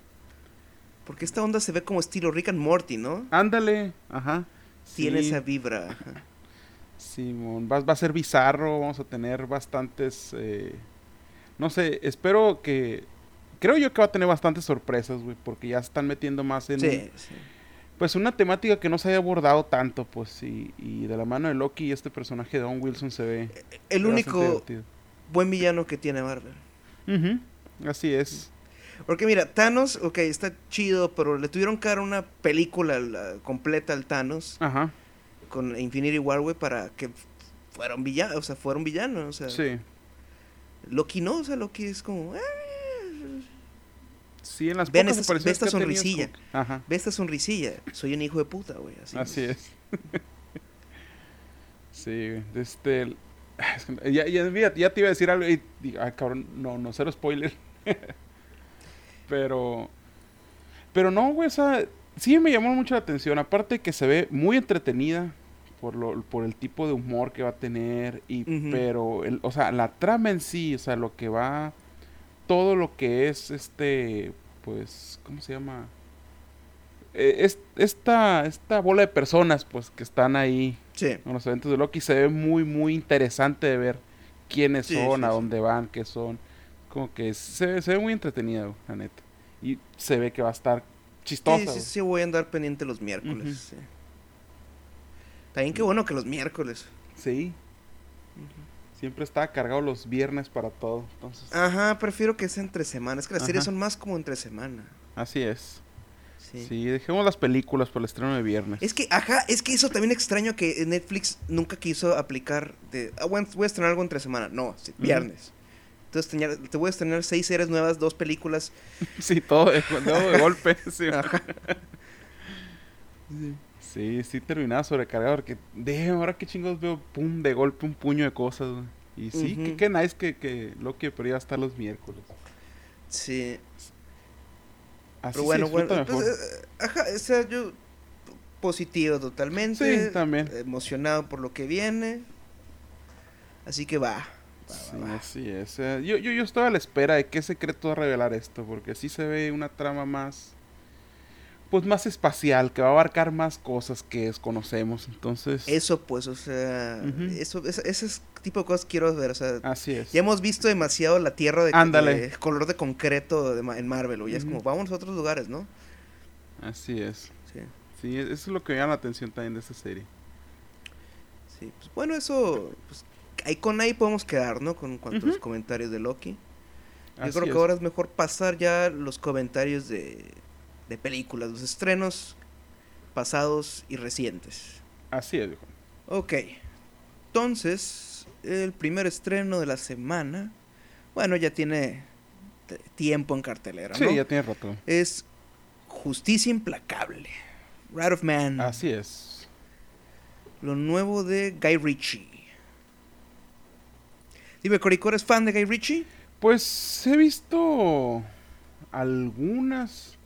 Porque esta onda se ve como estilo Rick and Morty, ¿no? Ándale, ajá. Tiene Sí, esa vibra. ajá. Simón, va, va a ser bizarro, vamos a tener bastantes, eh, no sé, espero que, creo yo que va a tener bastantes sorpresas, güey, porque ya se están metiendo más en, Sí, sí. pues una temática que no se haya abordado tanto, pues, y, y de la mano de Loki y este personaje de Don Wilson se ve El bastante único buen villano que tiene Marvel. Ujú, Así es. Porque mira, Thanos, ok, está chido, pero le tuvieron que dar una película la- completa al Thanos Ajá, con Infinity War, güey, para que fuera un villano, o sea, fuera un villano, o sea, sí. Loki no, o sea, Loki es como, eh, Sí, en las Vean pocas ve esta sonrisilla. Ajá, ve esta sonrisilla, soy un hijo de puta, güey, así. así es. Sí. Este. Ya, ya, ya te iba a decir algo y digo, ah, cabrón, no, no, cero spoiler. pero. Pero no, güey, o sea, sí me llamó mucho la atención. Aparte que se ve muy entretenida por, lo, por el tipo de humor que va a tener. Y, Ujú. Pero, el, o sea, la trama en sí, o sea, lo que va. Todo lo que es este. Pues, ¿cómo se llama? Eh, es, esta, esta bola de personas, pues, que están ahí Sí. en los eventos de Loki se ve muy, muy interesante de ver quiénes Sí, son, sí, a dónde van, qué son. Como que se, ve- se ve muy entretenido, la neta. Y se ve que va a estar chistosa. Sí, sí, voy a andar pendiente los miércoles. También qué bueno que los miércoles. Sí. Siempre está cargado los viernes para todo. Entonces, Ajá, prefiero que sea entre semanas. Es que las series son más como entre semana. así es. Sí. Sí. dejemos las películas para el estreno de viernes. Es que, ajá, es que eso también extraño que Netflix nunca quiso aplicar de, ah, bueno, voy a estrenar algo entre semana. No, sí, viernes. Entonces te voy a estrenar seis series nuevas, dos películas. Sí, todo de, todo de golpe. Sí. Ajá. sí, sí, terminaba sobrecargado. Porque, de ahora qué chingos veo, pum, de golpe un puño de cosas. güey. Y sí, Ujú. qué, qué nice que, que Loki pero ya está los miércoles. Sí. Así Pero bueno, bueno. pues, mejor. eh, ajá, o sea, yo positivo totalmente. Sí, también. Emocionado por lo que viene. Así que va. va, Sí, va, va. así es. Eh, Yo, yo, yo estoy a la espera de qué secreto va a revelar esto, porque sí se ve una trama más, pues más espacial, que va a abarcar más cosas que desconocemos. Entonces, Eso pues, o sea, Ujú. eso, ese, ese tipo de cosas quiero ver, o sea, así es. ya hemos visto demasiado la tierra de, color de concreto de en Marvel, o ya es como, vamos a otros lugares, ¿no? Así es. Sí, Sí, eso es lo que me llama la atención también de esta serie. sí, pues bueno, eso, pues, ahí con ahí podemos quedar, ¿no? Con cuanto a los Ujú. comentarios de Loki. Yo Así creo que es. ahora es mejor pasar ya los comentarios de, de películas, los estrenos pasados y recientes. Así es, viejo. Ok, entonces, el primer estreno de la semana, bueno, ya tiene tiempo en cartelera, Sí, ¿no? ya tiene rato. Es Justicia Implacable, Right of Man, Así es. lo nuevo de Guy Ritchie. Dime, Coricor, ¿es fan de Guy Ritchie? Pues he visto algunas.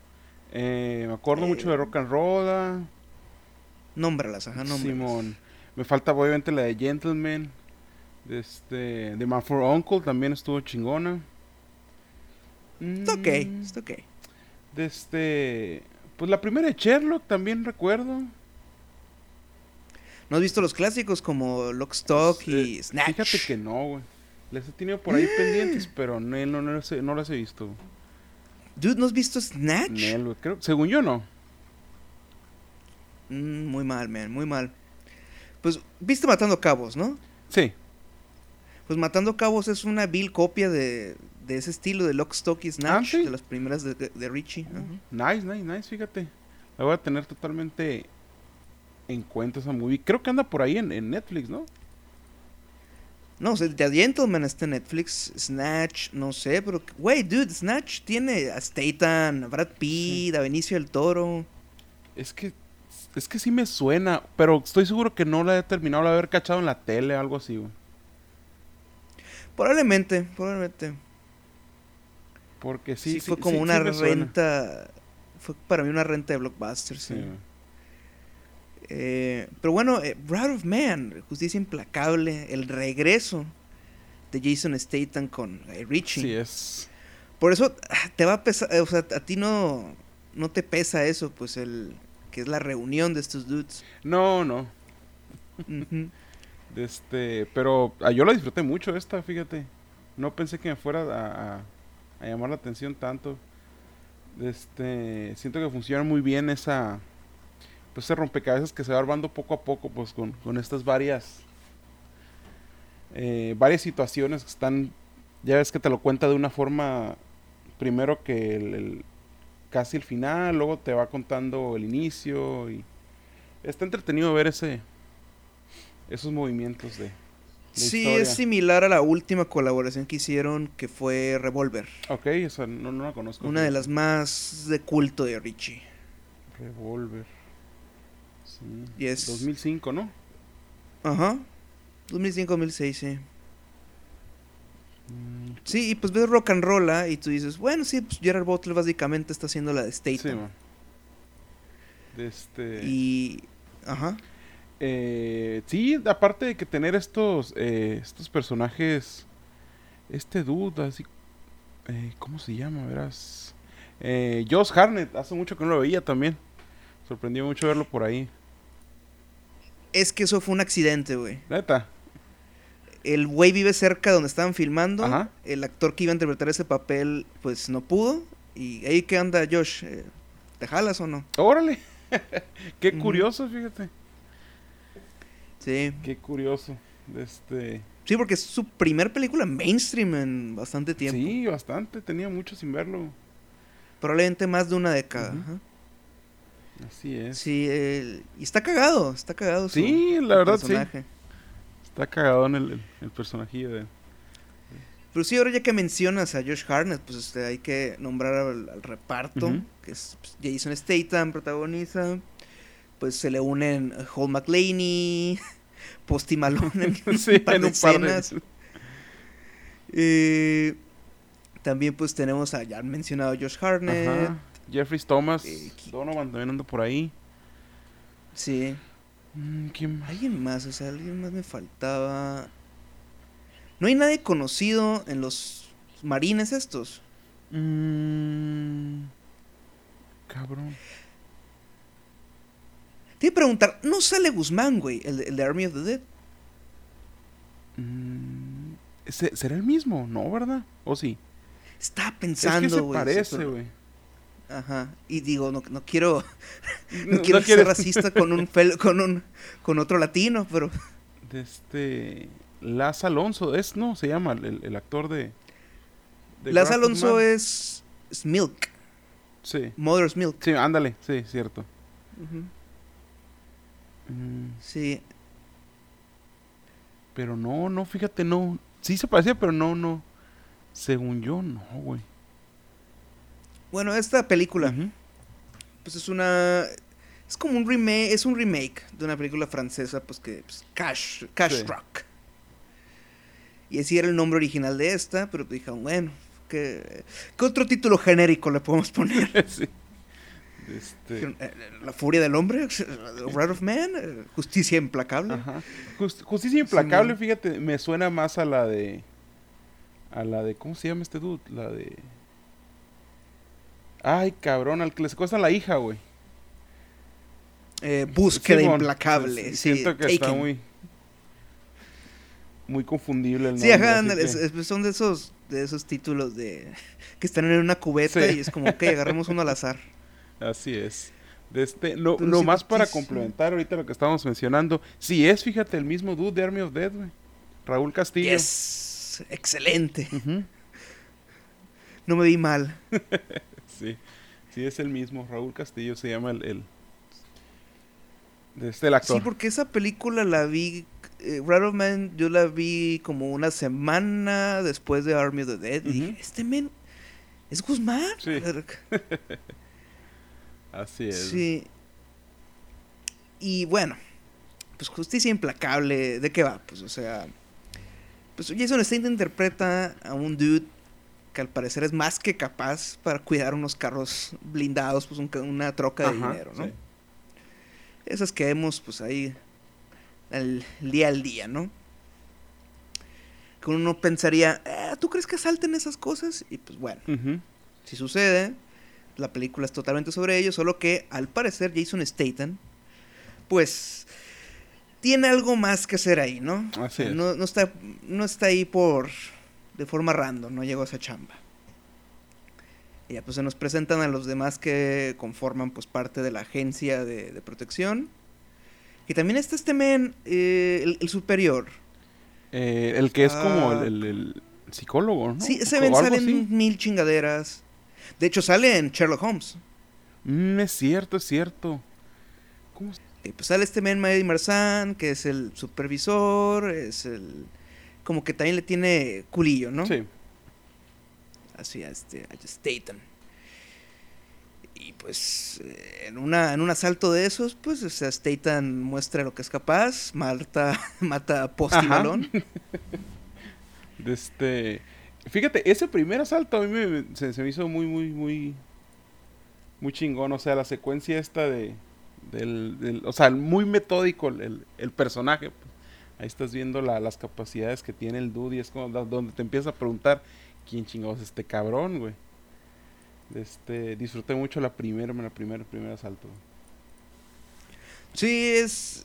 Eh, me acuerdo Eh. mucho de Rock and Roll. Nómbralas, ajá, nómbralas. Simón. Me falta obviamente la de Gentleman. De este. De Man for Uncle también estuvo chingona. Está ok, Mm, está ok. De este. Pues la primera de Sherlock también recuerdo. ¿No has visto los clásicos como Lock, Stock y Eh, Snatch? Fíjate que no, güey. Les he tenido por ahí pendientes, pero no, no, no, las he- no las he visto. Dude, ¿no has visto Snatch? Nel, güey. Creo, según yo no. Mm, muy mal, man, muy mal. Pues, viste Matando Cabos, ¿no? Sí. Pues Matando Cabos es una vil copia de, de ese estilo de Lock, Stock y Snatch, Ah, ¿sí? de las primeras de, de- de Richie. Nice, nice, nice, fíjate. La voy a tener totalmente en cuenta esa movie. Creo que anda por ahí en, en Netflix, ¿no? No, o sea, The Gentleman está en Netflix, Snatch, no sé, pero, güey, dude, Snatch tiene a Statham, a Brad Pitt, a Benicio del Toro. Es que es que sí me suena, pero estoy seguro que no la he terminado de haber cachado en la tele o algo así, güey. Probablemente, probablemente. Porque Sí, sí, fue sí, como sí, una renta, fue para mí una renta de Blockbuster, sí. Sí, güey. Eh, pero bueno, eh, of Man, Justicia Implacable, el regreso de Jason Statham con Guy Ritchie. Sí, es. Por eso ah, te va a pesar, eh, o sea, a ti no, no te pesa eso, pues el que es la reunión de estos dudes. No, no. Este, pero ah, yo la disfruté mucho esta, fíjate. No pensé que me fuera a, a- a llamar la atención tanto. Este, siento que funciona muy bien esa, pues ese rompecabezas que se va armando poco a poco, pues con, con estas varias, eh, varias situaciones que están, ya ves que te lo cuenta de una forma, primero que el, el- casi el final, luego te va contando el inicio y está entretenido ver ese, esos movimientos de, de Sí, historia. es similar a la última colaboración que hicieron, que fue Revolver. Ok, esa no, no la conozco. Una de las más de culto de Richie. Revolver. Sí. Y es- 2005, ¿no? Ajá. 2005-2006, sí. Mm, Sí, y pues ves rock and roll y tú dices, bueno, sí, pues Gerard Butler básicamente está haciendo la de sí, man. De este... y... Ajá. Eh, sí, aparte de que tener estos, eh, estos personajes, este dude, así, eh, ¿cómo se llama? Verás, eh, Josh Harnett, hace mucho que no lo veía también, sorprendió mucho verlo por ahí, Es que eso fue un accidente, güey. neta, El güey vive cerca donde estaban filmando. Ajá. El actor que iba a interpretar ese papel, pues no pudo. Y ahí, ¿qué onda, Josh? Eh, ¿Te jalas o no? órale, qué curioso, fíjate, Sí. qué curioso, de este, Sí, porque es su primer película mainstream en bastante tiempo. sí, bastante, tenía mucho sin verlo, Probablemente más de una década. Así es, Sí, y está cagado, está cagado. su- Sí, la verdad, sí. personaje. está cagado en el, el, personajillo de, Pero sí, ahora ya que mencionas a Josh Harnett, pues este, hay que nombrar al, al reparto, que es pues, Jason Statham, protagoniza. Pues se le unen Hall McLeany, Posty Malone en un sí, par en de un par de- escenas. Eh, también pues tenemos a ya mencionado Josh Harnett. Ajá. Jeffrey Thomas, Eh, Donovan también anda por ahí. Sí. Mm, ¿Quién más? Alguien más, o sea, alguien más me faltaba. No hay nadie conocido en los marines estos. Mm, cabrón. Te iba a preguntar, ¿no sale Guzmán, güey? El, de- el de Army of the Dead. Mm, ¿ese- ¿Será el mismo? No, ¿verdad? ¿O sí? Estaba es que pensando, se güey. sí, parece, güey. Ajá. Y digo, no, no quiero, no, No- quiero no ser quieres- racista con un fel- con un con otro latino, pero De este... Laz Alonso, es, no, se llama el, el actor de... de Las Graphic Alonso Man. es, es Milk, Sí, Mother's Milk. sí, ándale, sí, cierto. Mm, Sí. pero no, no, fíjate, no. Sí se parecía, pero no, no. Según yo, no, güey. Bueno, esta película pues es una es como un remake, es un remake de una película francesa, pues que pues, Cash, Cash Sí. Rock. Y ese era el nombre original de esta, pero dijeron, bueno, ¿qué, qué otro título genérico le podemos poner? sí. Este... Dijeron, "Eh, La furia del hombre, Wrath of Man, eh, justicia implacable. Ajá. Jus- Justicia implacable, fíjate, me suena más a la de. A la de. ¿Cómo se llama este dude? La de. Ay, cabrón, al que le secuestran la hija, güey. Eh, búsqueda implacable. sí, sí, Siento que está muy. Muy confundible el Sí, nombre, ajá, es- es- son de esos, de esos títulos de que están en una cubeta Sí. y es como que agarremos uno al azar. Así es. De este, no sí, más para sí. complementar ahorita lo que estábamos mencionando. Sí, es, fíjate, el mismo dude de Army of Dead, güey. Raúl Castillo. Yes, excelente. No me vi mal. Sí, sí es el mismo. Raúl Castillo se llama el, el este el actor. Sí, porque esa película la vi, eh, of Man, yo la vi como una semana después de Army of the Dead. Y dije, este men es Guzmán. Sí. Así es. Sí. Y bueno, pues justicia implacable. ¿De qué va? Pues, o sea, pues Jason Statham interpreta a un dude que al parecer es más que capaz para cuidar unos carros blindados, pues un una troca de dinero, ¿no? sí. Esas que vemos, pues ahí, al día al día, ¿no? Que uno pensaría, "Ah, ¿tú crees que asalten esas cosas? Y pues bueno, si sucede, la película es totalmente sobre ello, solo que al parecer Jason Statham, pues, tiene algo más que hacer ahí, ¿no? Así es. No, no está, no está ahí por, de forma random, no llegó a esa chamba. Y ya pues se nos presentan a los demás que conforman pues parte de la agencia de, de protección. Y también está este men, eh, el, el superior. Eh, el que es como Ah. el, el- el psicólogo, ¿no? Sí, ese men sale en mil chingaderas. De hecho, sale en Sherlock Holmes. Mm, es cierto, es cierto. ¿Cómo se- Y pues sale este men Mehdi Marzán, que es el supervisor, es el... Como que también le tiene culillo, ¿no? Sí. Así a este, a Statham. y pues eh, en, una, en un asalto de esos, pues o sea, Statham muestra lo que es capaz, mata, mata a Post y Malone. Este... Fíjate, ese primer asalto a mí me, se, se me hizo muy, muy, muy... Muy chingón, o sea, la secuencia esta de... Del, del- o sea, muy metódico el, el- el personaje. pues. Ahí estás viendo la- las capacidades que tiene el dude y es como donde te empiezas a preguntar quién chingados es este cabrón, güey. Este, disfruté mucho la primera, la primera, primer asalto. Sí, es.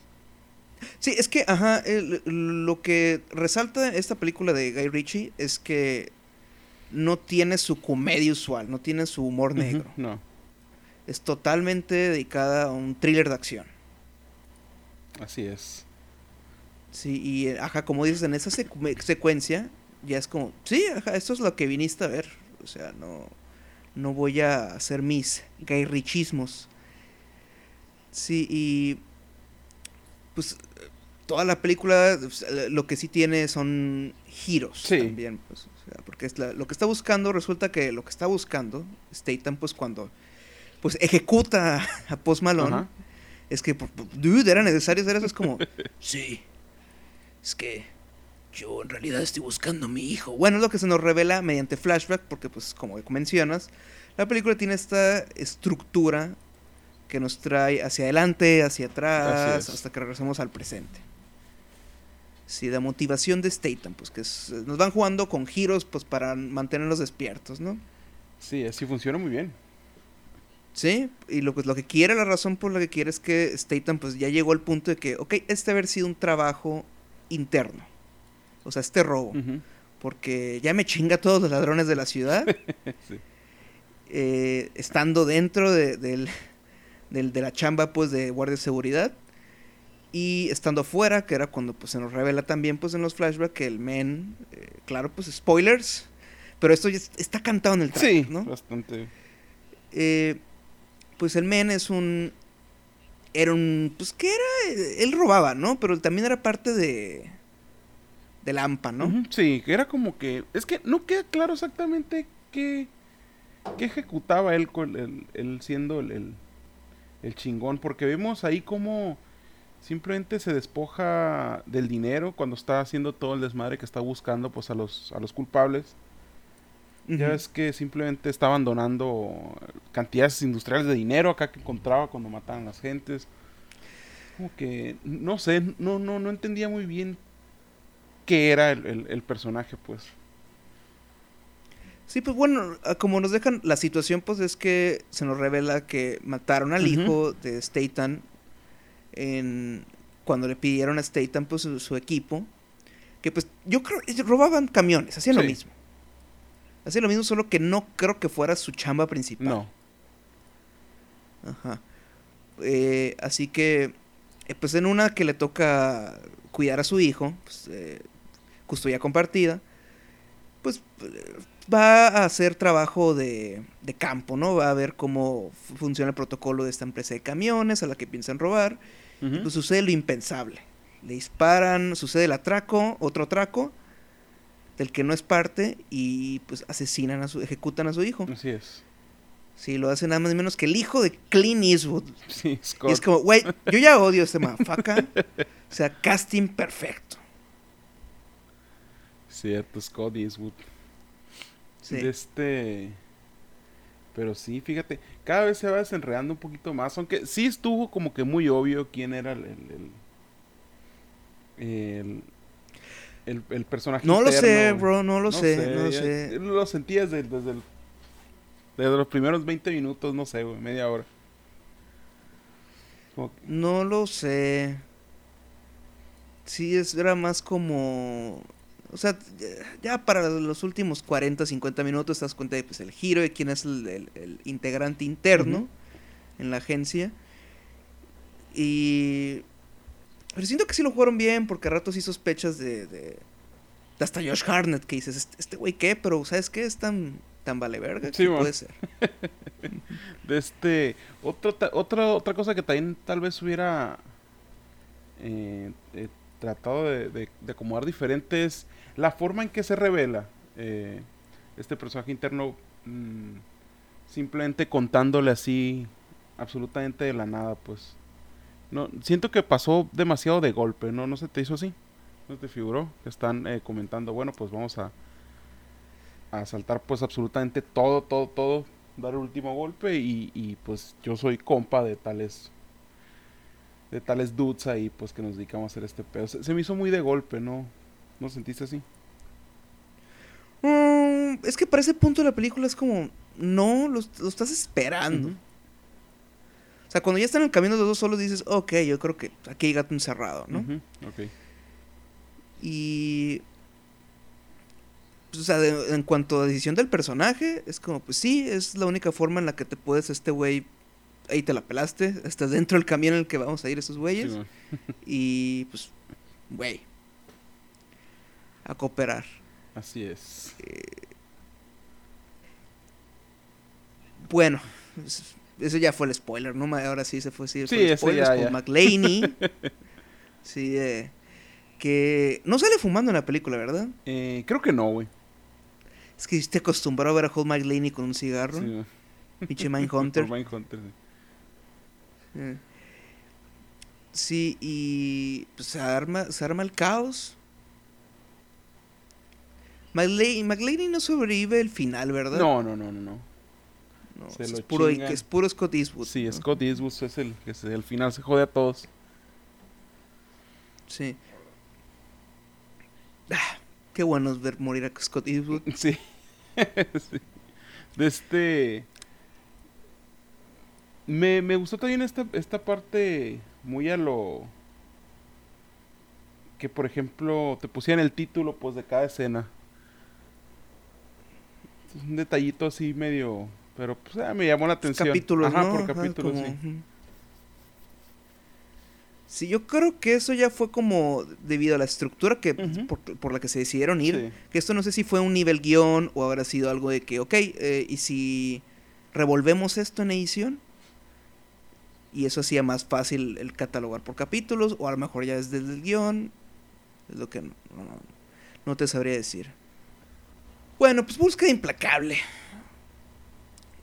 Sí, es que, ajá, el- lo que resalta esta película de Guy Ritchie es que no tiene su comedia usual, no tiene su humor negro. No, Es totalmente dedicada a un thriller de acción. así es. Sí, y ajá, como dices, en esa secu- secuencia ya es como, sí, ajá, esto es lo que viniste a ver. O sea, no, no voy a hacer mis Guy Ritchismos. Sí, y pues toda la película pues, lo que sí tiene son giros Sí. también, pues, o sea, porque es la- lo que está buscando, resulta que lo que está buscando Statham, pues cuando pues ejecuta a Post Malone, es que, por- dude, era necesario hacer eso, es como, sí, es que yo en realidad estoy buscando a mi hijo. Bueno, es lo que se nos revela mediante flashback, porque pues como mencionas, la película tiene esta estructura que nos trae hacia adelante, hacia atrás, hasta que regresemos al presente. Sí, la motivación de Statham, pues que es- nos van jugando con giros pues para mantenernos despiertos, ¿no? Sí, así funciona muy bien. Sí, y lo, pues, lo que quiere, la razón por la que quiere es que Statham pues ya llegó al punto de que, ok, este haber sido un trabajo interno. O sea, este robo. Porque ya me chinga a todos los ladrones de la ciudad. Sí. eh, estando dentro de, del, del- de la chamba pues de guardia de seguridad. Y estando afuera, que era cuando pues se nos revela también pues en los flashbacks que el men, eh, claro pues spoilers, pero esto ya es- está cantado en el Sí, trailer, ¿no? bastante. Eh, pues el men es un. Era un. Pues que era. Él robaba, ¿no? Pero también era parte de. Del AMPA, ¿no? Ujú, Sí, que era como que. Es que no queda claro exactamente qué, qué ejecutaba él, el, él siendo el, el, el chingón. Porque vemos ahí como simplemente se despoja del dinero cuando está haciendo todo el desmadre que está buscando pues a los, a los culpables. Ya ves que simplemente está abandonando cantidades industriales de dinero acá que encontraba cuando mataban a las gentes. Como que, no sé, no, no, no entendía muy bien qué era el, el- el personaje, pues. Sí, pues bueno, a- como nos dejan la situación, pues es que se nos revela que mataron al hijo de Statham en cuando le pidieron a Statham pues su, su equipo, que pues yo creo robaban camiones, hacían lo mismo. Hacían lo mismo, solo que no creo que fuera su chamba principal. No. Ajá. Eh, así que, eh, pues en una que le toca cuidar a su hijo, pues, eh, custodia compartida, pues va a hacer trabajo de, de campo, ¿no? Va a ver cómo fu- funciona el protocolo de esta empresa de camiones a la que piensan robar. Y Ujú. pues sucede lo impensable. Le disparan, sucede el atraco, otro atraco, del que no es parte, y pues asesinan a su, ejecutan a su hijo. Así es. Sí, lo hace nada más ni menos que el hijo de Clint Eastwood. Sí, Y Scott. es como, güey, yo ya odio a este motherfucker. O sea, casting perfecto. Cierto, Scott Eastwood. Sí. De este... Pero sí, fíjate, cada vez se va desenredando un poquito más, aunque sí estuvo como que muy obvio quién era el... el, el, el- el personaje No lo sé, bro, no lo sé, no lo ya- sé. Lo sentías desde, desde, el- desde los primeros 20 minutos, no sé, güey, media hora. Como No lo sé. Sí, es, era más como... O sea, ya- para los últimos 40, 50 minutos te das cuenta de pues, el giro de quién es el, el- el integrante interno en la agencia. Y... Pero siento que sí lo jugaron bien porque a ratos sí sospechas de... de, de hasta Josh Harnett que dices, "Este- este güey qué, pero ¿sabes qué? Es tan, tan vale verga Sí, puede ser. De este, otra, ta- otra, otra cosa que también tal vez hubiera eh, eh, tratado de, de- de acomodar diferente es la forma en que se revela eh, este personaje interno. mm, simplemente contándole así absolutamente de la nada, pues. No, siento que pasó demasiado de golpe, ¿no? ¿No se te hizo así? ¿No te figuró? Están eh, comentando, bueno, pues vamos a, a saltar pues absolutamente todo, todo, todo, dar el último golpe y, y pues yo soy compa de tales de tales dudes ahí pues que nos dedicamos a hacer este pedo. Se, se me hizo muy de golpe, ¿no? ¿No sentiste así? Mm, es que para ese punto de la película es como, no, lo, lo estás esperando. Ujú. O sea, cuando ya están en el camino los dos solos dices, ok, yo creo que aquí hay gato encerrado, ¿no? Ujú, ok. Y... pues, o sea, de- en cuanto a decisión del personaje, es como, pues sí, es la única forma en la que te puedes, este güey, ahí te la pelaste, estás dentro del camión en el que vamos a ir esos güeyes. Sí, y pues, güey, a cooperar. Así es. Bueno, es- eso ya fue el spoiler, ¿no? Ahora sí se fue, sí, Sí, fue el spoiler ya, con ya. McLeany. sí, eh, que no sale fumando en la película, ¿verdad? Eh, creo que no, güey. Es que te acostumbrado a ver a Hall McLeany con un cigarro. Sí. Pinche Mindhunter. Mindhunter, sí. Eh. Sí, y pues, se arma, se arma el caos. McLean, McLeany no sobrevive el final, ¿verdad? No, no, no, no, no. No, se es, puro, chingan. es puro Scott Eastwood. Sí, ¿no? Scott Eastwood es el que se- al final se jode a todos. Sí. Ah, qué bueno es ver morir a Scott Eastwood. Sí. Sí. De este. Me, me gustó también esta, esta parte muy a lo. Que por ejemplo te pusieran el título pues de cada escena. Es un detallito así medio. Pero pues ah, me llamó la atención. Capítulos, Ajá, ¿no? por Ajá, capítulos, como, sí. Sí, yo creo que eso ya fue como debido a la estructura que Ujú. por, por la que se decidieron ir. Sí. Que esto no sé si fue un nivel guion o habrá sido algo de que, ok, eh, y si revolvemos esto en edición. Y eso hacía más fácil el catalogar por capítulos, o a lo mejor ya es desde el guion. Es lo que no, no- no te sabría decir. Bueno, pues búsqueda implacable.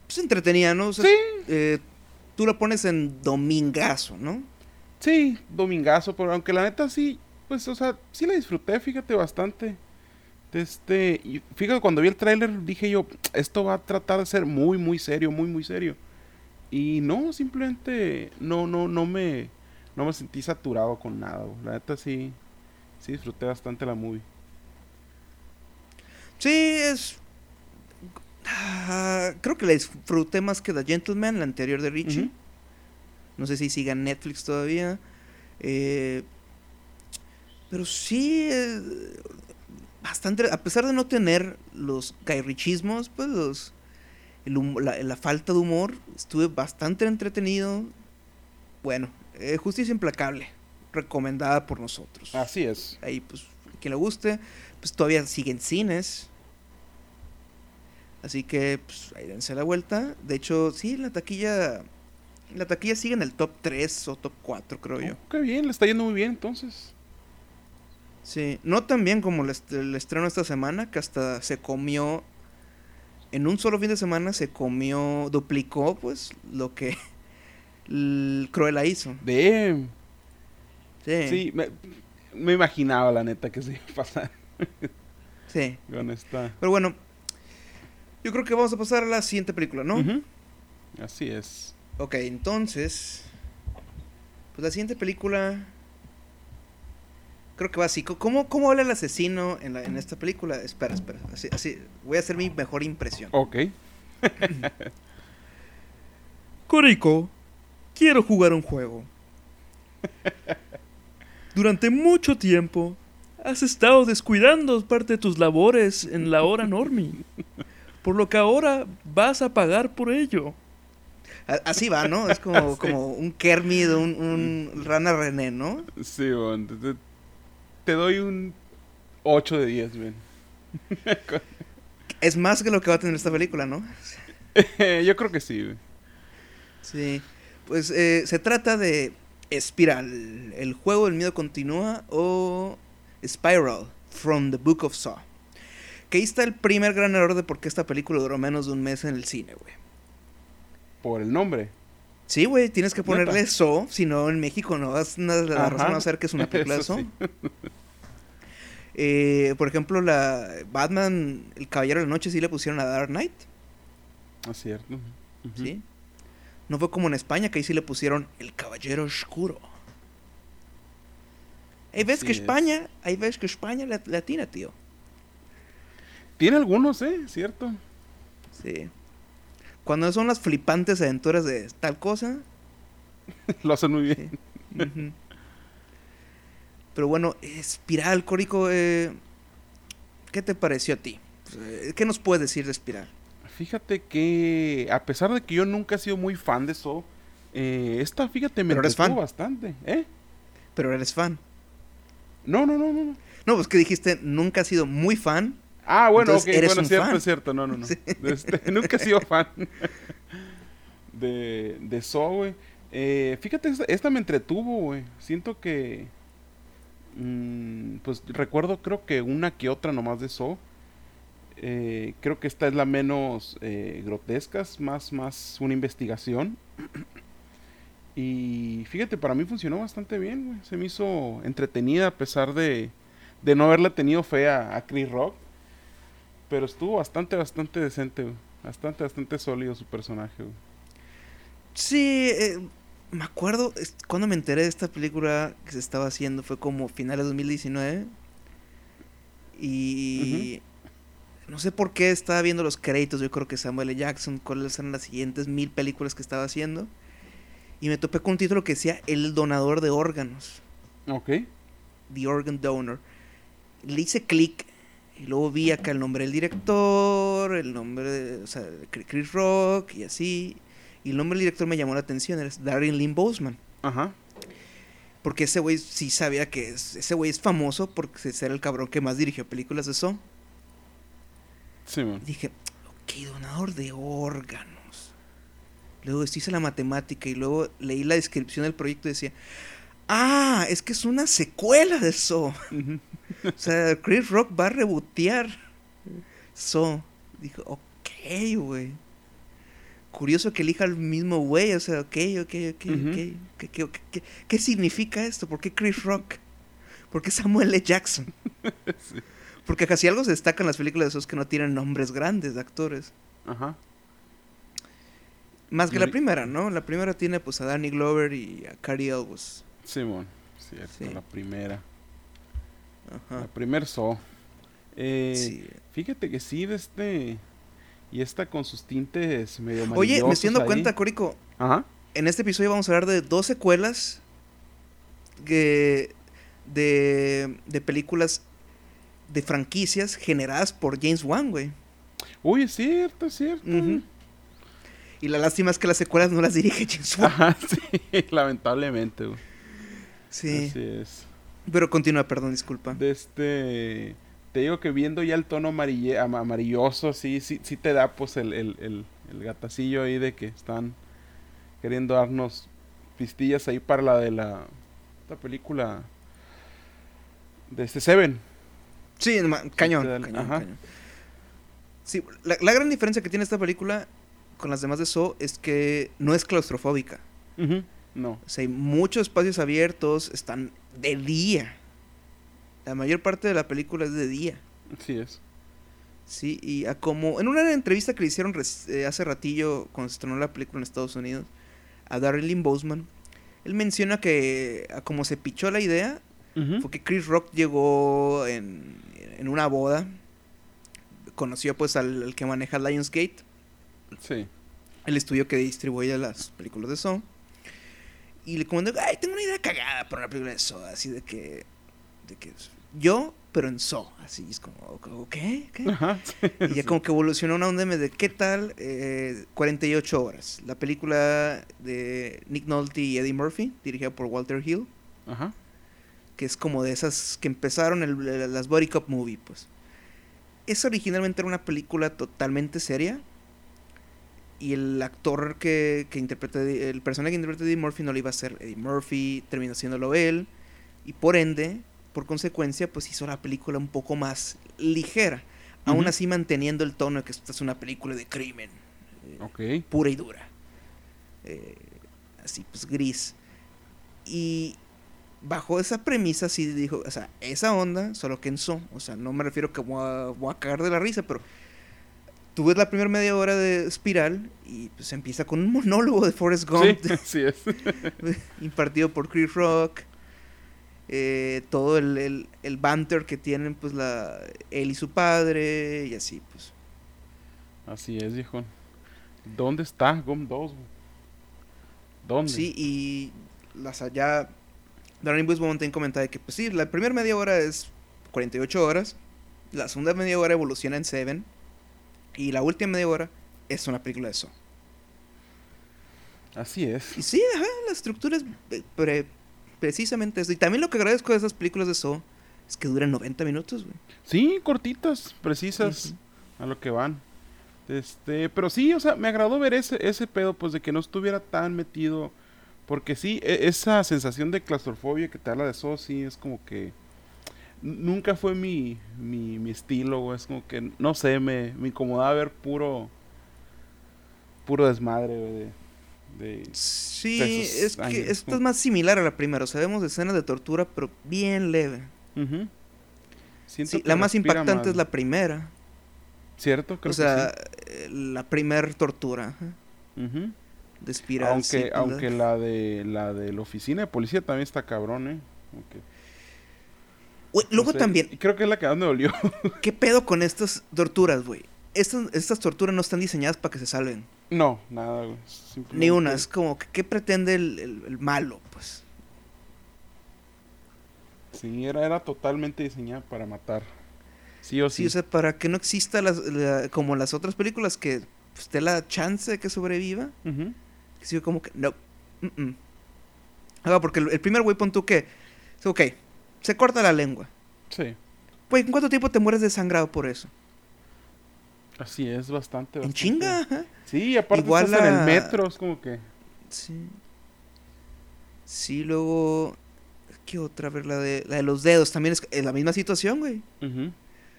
Pues entretenida, ¿no? O sea, Sí. eh, tú la pones en domingazo, ¿no? Sí, domingazo, pero aunque la neta sí, pues, o sea, sí la disfruté, fíjate, bastante. Este, y fíjate, cuando vi el tráiler dije yo, esto va a tratar de ser muy, muy serio, muy, muy serio. Y no, simplemente no, no, no me, no me sentí saturado con nada. La neta sí, sí disfruté bastante la movie. Sí, es. Ah, creo que la disfruté más que The Gentleman, la anterior de Richie. No sé si siga Netflix todavía. Eh, pero sí, eh, bastante. A pesar de no tener los gairichismos, pues los. el hum- la, la falta de humor, estuve bastante entretenido. Bueno, eh, Justicia Implacable, recomendada por nosotros. Así es. Ahí, pues, quien le guste, pues todavía siguen cines. Así que, pues, ahí dense la vuelta. De hecho, sí, la taquilla. La taquilla sigue en el top 3 o top 4, creo yo. Oh, qué bien, le está yendo muy bien entonces. Sí, no tan bien como el, est- el estreno esta semana, que hasta se comió. En un solo fin de semana se comió, duplicó, pues, lo que el Cruella hizo. De, Sí, sí, me, me imaginaba la neta que se iba a pasar sí. con esta. Pero bueno, yo creo que vamos a pasar a la siguiente película, ¿no? Así es. Ok, entonces. Pues la siguiente película. Creo que va así. ¿Cómo, cómo habla el asesino en, la- en esta película? Espera, espera. Así, así. Voy a hacer mi mejor impresión. Ok. Corico, quiero jugar un juego. Durante mucho tiempo has estado descuidando parte de tus labores en la hora normie. Por lo que ahora vas a pagar por ello. Así va, ¿no? Es como, Sí. como un Kermit, un, un Rana René, ¿no? Sí, bueno, te, doy un 8 de 10, ven. Es más que lo que va a tener esta película, ¿no? Yo creo que sí, güey. Sí. Pues eh, se trata de Spiral, el juego del miedo continúa, o Spiral, from the Book of Saw. Que ahí está el primer gran error de por qué esta película duró menos de un mes en el cine, güey. por el nombre. Sí, güey, tienes que ponerle ¿Neta? So, si no en México no vas la Ajá. razón a ser que es una película de So. sí. Eh, por ejemplo, la Batman, El Caballero de la Noche sí le pusieron a Dark Knight, Es cierto. ¿sí? No fue como en España que ahí sí le pusieron El Caballero Oscuro. Ahí ves que es. España, ahí ves que España la- latina, tío. Tiene algunos, ¿eh? Cierto. Sí. Cuando son las flipantes aventuras de tal cosa, Lo hacen muy bien. Pero bueno, Espiral, Córico, eh, ¿qué te pareció a ti? Eh, ¿Qué nos puedes decir de Espiral? Fíjate que, a pesar de que yo nunca he sido muy fan de eso, eh, esta, fíjate, me fan. bastante. ¿Eh? Pero eres fan. No, no, no, no. no. No, pues que dijiste, nunca has sido muy fan. Ah, bueno, Entonces, ok, eres bueno, un cierto, fan. es cierto, no, no, no. Sí. Este, nunca he sido fan de, de Saw, güey. Eh, fíjate, esta, esta me entretuvo, güey. Siento que, mm, pues recuerdo creo que una que otra nomás de Saw. Eh, creo que esta es la menos eh, grotesca, es más, más una investigación. Y fíjate, para mí funcionó bastante bien, güey. Se me hizo entretenida a pesar de, de no haberle tenido fe a, a Chris Rock. Pero estuvo bastante, bastante decente, güey. Bastante, bastante sólido su personaje, güey. Sí, eh, me acuerdo es- cuando me enteré de esta película que se estaba haciendo, fue como finales de 2019. Y no sé por qué estaba viendo los créditos, yo creo que Samuel L. Jackson, cuáles eran las siguientes mil películas que estaba haciendo. Y me topé con un título que decía El donador de órganos. Ok. The Organ Donor. Le hice clic y luego vi acá el nombre del director, el nombre de, o sea, Chris Rock y así. Y el nombre del director me llamó la atención, es Darren Lynn Bousman. Ajá. Porque ese güey sí sabía que es, ese güey es famoso porque era el cabrón que más dirigió películas de eso. Sí, man. Y dije, ok, donador de órganos. Luego hice la matemática y luego leí la descripción del proyecto y decía, ah, es que es una secuela de eso. Ujú. O sea, Chris Rock va a rebotear. So, dijo, ok, güey. Curioso que elija al mismo güey, o sea, ok, ok, ok, ok. ¿Qué, qué, qué- qué significa esto? ¿Por qué Chris Rock? ¿Por qué Samuel L. Jackson? Sí. Porque casi algo se destaca en las películas de esos que no tienen nombres grandes de actores. Ajá. Más que la primera, ¿no? La primera tiene pues a Danny Glover y a Cary Elwes. Simón. Cierto, Sí. la primera. La Ajá. primer Saw. Eh, Sí. Fíjate que sí, de este... Y esta con sus tintes medio Oye, me estoy dando ahí. cuenta, Corico, Ajá. en este episodio vamos a hablar de dos secuelas que- de, de películas de franquicias generadas por James Wan, güey. Uy, es cierto, es cierto. Y la lástima es que las secuelas no las dirige James Wan. Ajá, sí, lamentablemente, güey. Sí. Así es. Pero continúa, perdón, disculpa. De este. Te digo que viendo ya el tono amarille- ama- amarilloso, sí, sí, sí te da pues el, el, el, el gatacillo ahí de que están queriendo darnos pistillas ahí para la de la esta película de este Seven. Sí, cañón. ajá. Sí, la, la gran diferencia que tiene esta película con las demás de So es que no es claustrofóbica. No. O sea, hay muchos espacios abiertos, están de día. La mayor parte de la película es de día. Sí es. Sí, y a como en una entrevista que le hicieron eh, hace ratillo cuando se estrenó la película en Estados Unidos a Darren Lynn Bousman, él menciona que a como se pichó la idea fue que Chris Rock llegó en, en una boda, conoció pues al, al que maneja Lionsgate, Sí. el estudio que distribuye las películas de Saw. Y le comentó, ay, tengo una idea cagada para una película de Saw, así de que, de que yo, pero en Saw, así es como, ¿ok? ¿Qué? Ajá. Y ya como que evolucionó una onda de qué tal eh, 48 horas, la película de Nick Nolte y Eddie Murphy, dirigida por Walter Hill, Ajá. que es como de esas que empezaron el- las Body Cop Movie, pues. Esa originalmente era una película totalmente seria. Y el actor que, que interpreta, el personaje que interpreta a Eddie Murphy no lo iba a ser Eddie Murphy, terminó siéndolo él. Y por ende, por consecuencia, pues hizo la película un poco más ligera. Aún Ujú. así manteniendo el tono de que esta es una película de crimen, eh, pura y dura. eh, así pues gris. Y bajo esa premisa sí dijo, o sea, esa onda, solo que en so, o sea, no me refiero que voy a, voy a cagar de la risa, pero tú ves la primera media hora de Espiral y pues empieza con un monólogo de Forrest Gump. Sí, así es. impartido por Chris Rock. Eh, todo el, el, el, banter que tienen pues la él y su padre y así pues. Así es, viejo. ¿Dónde está Gump 2? ¿Dónde? Sí, y las allá Darren Bush Mountain comentaba que pues sí, la primera media hora es 48 horas, la segunda media hora evoluciona en Seven y la última media hora es una película de eso. Así es. Y sí, ajá, la estructura es pre precisamente eso. Y también lo que agradezco de esas películas de So es que duran 90 minutos, güey. Sí, cortitas, precisas, uh -huh. a lo que van. Este, pero sí, o sea, me agradó ver ese, ese pedo, pues de que no estuviera tan metido. Porque sí, e esa sensación de claustrofobia que te habla de So, sí, es como que. Nunca fue mi, mi, mi estilo, güey. Es como que, no sé, me, me incomodaba ver puro. Puro desmadre, güey. De, de sí, es años, que esto es más similar a la primera. O sea, vemos escenas de tortura, pero bien leve. Uh -huh. sí, la más impactante mal. es la primera. ¿Cierto? Creo o sea, que sí. la primer tortura. Uh -huh. De espiral. Aunque, sí, aunque la de la de la oficina de policía también está cabrón, ¿eh? Okay. Wey, luego no sé, también. Creo que es la que más me dolió. ¿Qué pedo con estas torturas, güey? Estas, estas torturas no están diseñadas para que se salven. No, nada, güey. Ni una. Es como, que, ¿qué pretende el, el, el, malo, pues? Sí, era, era totalmente diseñada para matar. Sí o sí. Sí, o sea, para que no exista las, la, como las otras películas que pues, te la chance de que sobreviva. Uh -huh. Sí, como que, no. Mm -mm. Ah, porque el, el primer güey, pon tú que. Ok, se corta la lengua. Sí. Güey, ¿en cuánto tiempo te mueres desangrado por eso? Así es, bastante. bastante. En chinga. Sí, aparte Igual estás la... en el metro, es como que. Sí. Sí, luego. ¿Qué otra? A ver, la de, la de los dedos también es, es la misma situación, güey. Uh -huh.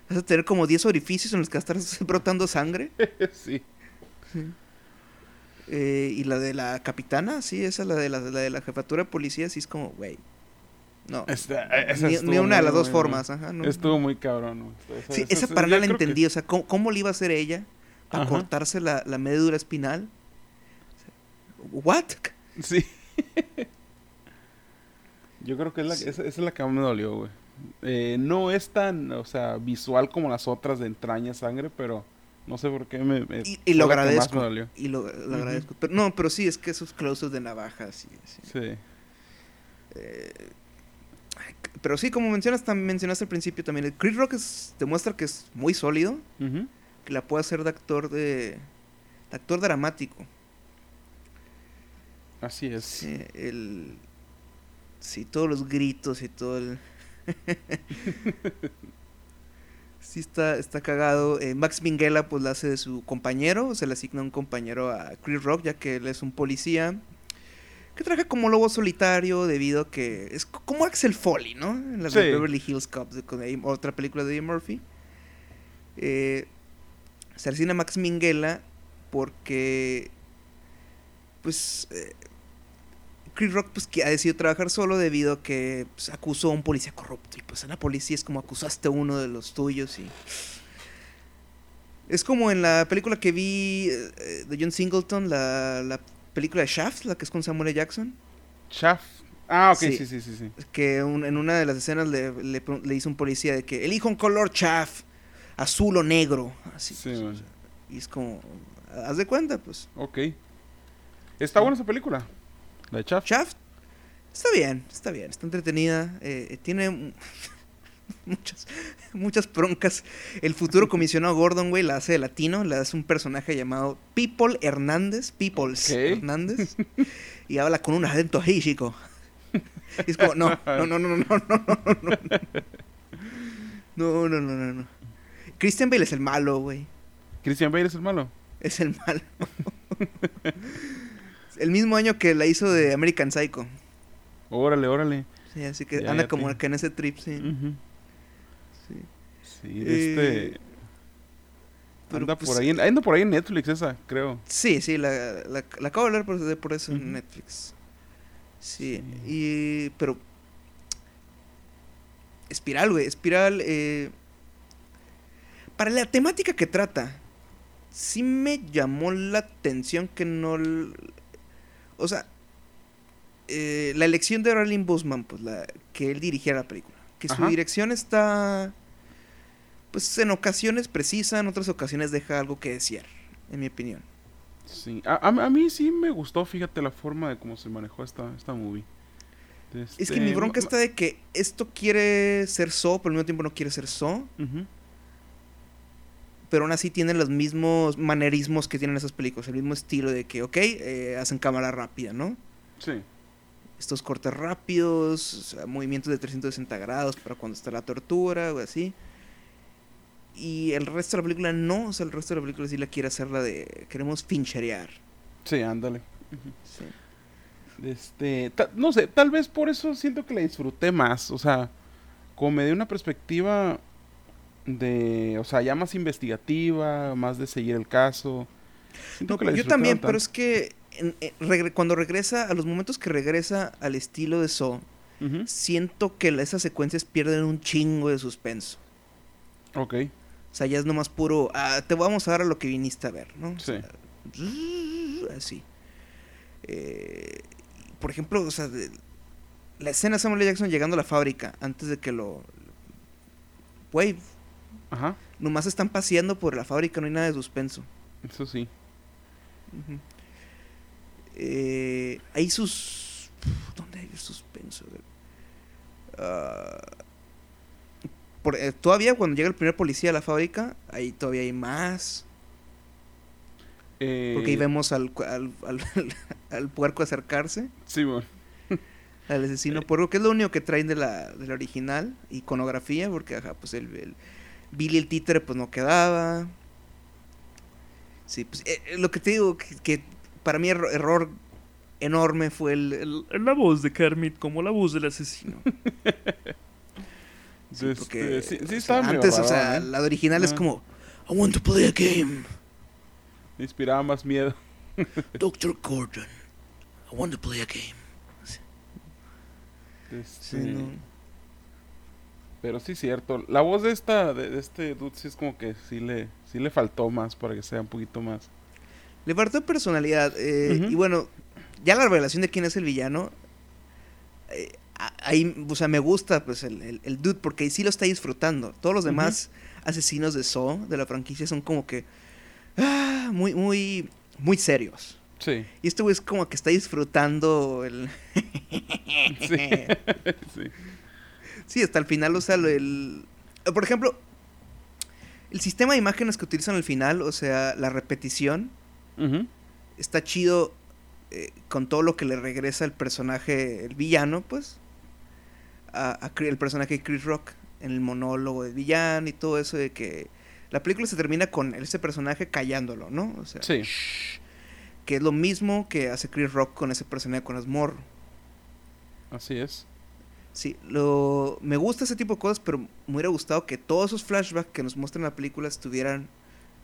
Vas a tener como 10 orificios en los que vas a estar brotando sangre. sí. sí. Eh, y la de la capitana, sí, esa, la de la, la de la jefatura de policía, sí es como, güey. No. Esta, esa ni, ni, una de las dos formas. Ajá, no, estuvo muy cabrón. ¿no? Esa, sí, esa, esa para nada la entendí. Que... O sea, ¿cómo, ¿cómo, le iba a hacer ella para ajá. cortarse la, la medula espinal? ¿What? Sí. Yo creo que es la, sí. esa, es la que más me dolió, güey. Eh, no es tan, o sea, visual como las otras de entraña, sangre, pero no sé por qué me. me y, y lo agradezco. Y lo, lo uh -huh. agradezco. Pero, no, pero sí, es que esos closes de navajas. Sí. sí. Eh, pero sí, como mencionas, también mencionaste al principio también, el Chris Rock es, demuestra que es muy sólido, uh -huh. que la puede hacer de actor de, de actor dramático. Así es. Sí, el, sí, todos los gritos y todo el... sí está, está cagado. Eh, Max Minghella pues la hace de su compañero, se le asigna un compañero a Chris Rock ya que él es un policía que trabaja como lobo solitario debido a que es como Axel Foley, ¿no? En la sí. de Beverly Hills Cop, con otra película de Eddie Murphy. Eh, se asigna a Max Minghella porque pues eh, Chris Rock pues que ha decidido trabajar solo debido a que pues, acusó a un policía corrupto y pues en la policía es como acusaste a uno de los tuyos y es como en la película que vi eh, de John Singleton la, la película de Shaft, la que es con Samuel. Jackson. Shaft. Ah, ok, sí, sí, sí. sí, sí. Que un, en una de las escenas le, le, le, hizo un policía de que elijo un color Shaft, azul o negro. Así. Sí, pues, y es como, haz de cuenta, pues. Ok. ¿Está sí. buena esa película? ¿La de Shaft? Shaft. Está bien, está bien, está entretenida. Eh, tiene muchas, muchas broncas. El futuro comisionado Gordon, güey, la hace de latino, la hace un personaje llamado People Hernández, Peoples okay. Hernández, y habla con un acento chico. Y es como, no, no, no, no, no, no, no, no. No, no, no, no, no. Christian Bale es el malo, güey. ¿Christian Bale es el malo? Es el malo. el mismo año que la hizo de American Psycho. Órale, órale. Sí, así que ya, anda ya como que en ese trip, sí. Uh -huh. Sí. Este. Eh, Pero, anda, pues, por ahí, anda por ahí en Netflix esa, creo. Sí, sí, la, la, la acabo de hablar por, de- por eso en Netflix. Sí, Sí. y... pero... Espiral, güey, Espiral... eh, para la temática que trata, sí me llamó la atención que no... O sea, eh, la elección de Ralin Busman, pues, la, que él dirigiera la película. Que su dirección está... Pues en ocasiones precisa, en otras ocasiones deja algo que desear, en mi opinión. Sí, a, a- a mí sí me gustó, fíjate, la forma de cómo se manejó esta, esta movie. Es Este, que mi bronca está de que esto quiere ser So, pero al mismo tiempo no quiere ser So. Pero aún así tienen los mismos manerismos que tienen esas películas. El mismo estilo de que, ok, eh, hacen cámara rápida, ¿no? Sí, Estos cortes rápidos, o sea, movimientos de 360 grados para cuando está la tortura o así. Y el resto de la película no. O sea, el resto de la película sí la quiere hacer la de... Queremos fincherear. sí, ándale. Sí. Este, no sé, tal vez por eso siento que la disfruté más, o sea, como me dio una perspectiva de, o sea, ya más investigativa, más de seguir el caso. No, que la yo también, pero es que en- en- regre- cuando regresa, a los momentos que regresa al estilo de So, siento que esas secuencias pierden un chingo de suspenso. Ok, sea, ya es nomás puro, ah, te vamos a dar a lo que viniste a ver, ¿no? O Sí. así. Eh, por ejemplo, o sea, de- la escena de Samuel L. Jackson llegando a la fábrica antes de que lo... Güey, ajá, nomás están paseando por la fábrica, no hay nada de suspenso. eso sí. Eh, hay sus... ¿Dónde hay suspenso? Ah, por- eh, todavía cuando llega el primer policía a la fábrica, ahí todavía hay más. Porque ahí Eh, vemos al, al, al, al puerco acercarse, Sí, bueno, al Eh, asesino puerco, que es lo único que traen de la, de la original, iconografía, porque ajá, pues el, el Billy el títere pues no quedaba. Sí, pues eh, eh, lo que te digo, que, que para mí erro- error enorme fue el, el- la voz de Kermit como la voz del asesino. Sí, Este, porque, sí, sí o sea, estaba medio antes, o sea, ¿eh? la original es Ah. como, I want to play a game, me inspiraba más miedo. Dr. Gordon, I want to play a game. Este, Sí, no. Pero sí, cierto. La voz de esta, de, de este dude, sí es como que sí le, sí le faltó más para que sea un poquito más. Le faltó personalidad. eh, Ujú. Y bueno, ya la revelación de quién es el villano. eh, ahí, o sea, me gusta pues el, el- el dude porque sí lo está disfrutando. Todos los demás asesinos de Saw, de la franquicia, son como que. ah, muy, muy, muy serios. Sí, Y este güey es como que está disfrutando el. sí, sí. Sí, hasta el final, o sea, lo- el... Por ejemplo, el sistema de imágenes que utilizan al final, o sea, la repetición, está chido eh, con todo lo que le regresa el personaje, el villano, pues, a, el personaje de Chris Rock en el monólogo del villano y todo eso de que la película se termina con ese personaje callándolo, ¿no? O sea, Sí. shh, que es lo mismo que hace Chris Rock con ese personaje con Asmor. Así es. Sí, lo me gusta ese tipo de cosas, pero me hubiera gustado que todos esos flashbacks que nos muestran en la película estuvieran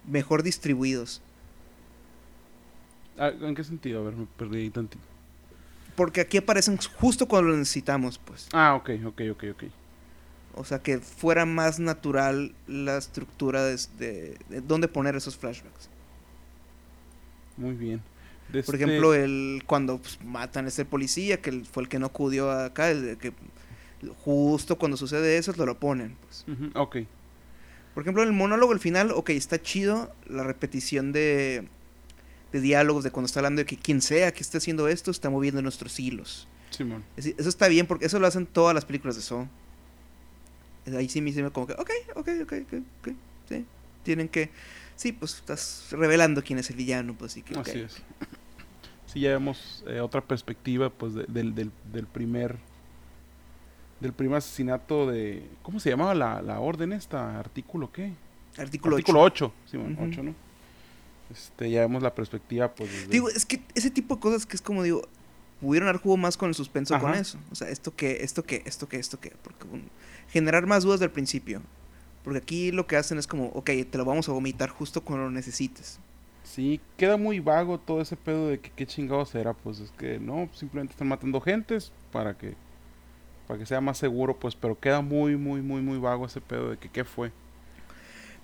mejor distribuidos. Ah, ¿En qué sentido? A ver, me perdí ahí tantito. Porque aquí aparecen justo cuando lo necesitamos, pues. Ah, ok, ok, ok, ok. O sea, que fuera más natural la estructura de, de- de dónde poner esos flashbacks. Muy bien. Por Este- ejemplo, el cuando pues, matan a ese policía, que fue el que no acudió acá, el que justo cuando sucede eso, lo, lo ponen. Pues. Ok. Por ejemplo, el monólogo al final, ok, está chido la repetición de, de diálogos de cuando está hablando de que quien sea que esté haciendo esto está moviendo nuestros hilos. Simón. Eso está bien porque eso lo hacen todas las películas de Saw. Ahí sí me hice como que, ok, ok, ok, ok, ok, sí. Tienen que, sí, pues estás revelando quién es el villano, pues sí que. Así es. Sí, ya vemos eh, otra perspectiva, pues, de- del, del, del primer... Del primer asesinato de... ¿Cómo se llamaba la, la orden esta? ¿Artículo qué? Artículo, Artículo 8. 8. Simón, Ujú. 8, ¿no? Este, ya vemos la perspectiva, pues, desde- Digo, es que ese tipo de cosas que es como digo, pudieron dar jugo más con el suspenso con eso. O sea, esto que, esto que, esto que, esto que, porque generar más dudas del principio. Porque aquí lo que hacen es como, ok, te lo vamos a vomitar justo cuando lo necesites. Sí, queda muy vago todo ese pedo de que qué chingados será, pues es que no, simplemente están matando gentes para que para que sea más seguro, pues, pero queda muy muy muy muy vago ese pedo de que qué fue.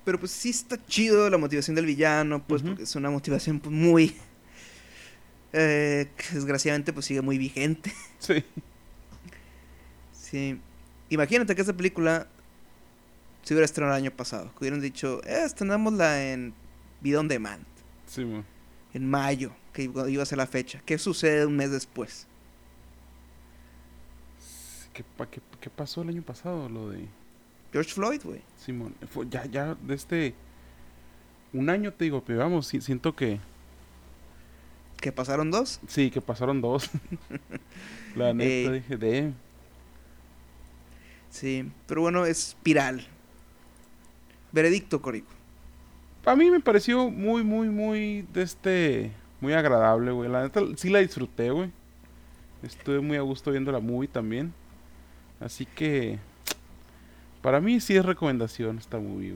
Pero pues sí está chido la motivación del villano, pues porque es una motivación pues, muy eh, que desgraciadamente pues sigue muy vigente. Sí. Sí. Imagínate que esta película se hubiera estrenado el año pasado. Que hubieran dicho, eh, estrenámosla en Video on Demand. Sí, man. En mayo, que iba iba a ser la fecha. ¿Qué sucede un mes después? ¿Qué, pa- qué, qué pasó el año pasado? Lo de George Floyd, güey. Simón. Ya, ya, de este. Un año te digo, pero vamos, si- siento que. Que pasaron dos. Sí, que pasaron dos. La neta, Ey. dije, de. Sí. Pero bueno, es Piral. Veredicto, Corico. A mí me pareció muy, muy, muy. De este. Muy agradable, güey. La neta, sí la disfruté, güey. Estuve muy a gusto viendo la movie también. Así que. Para mí sí es recomendación esta movie.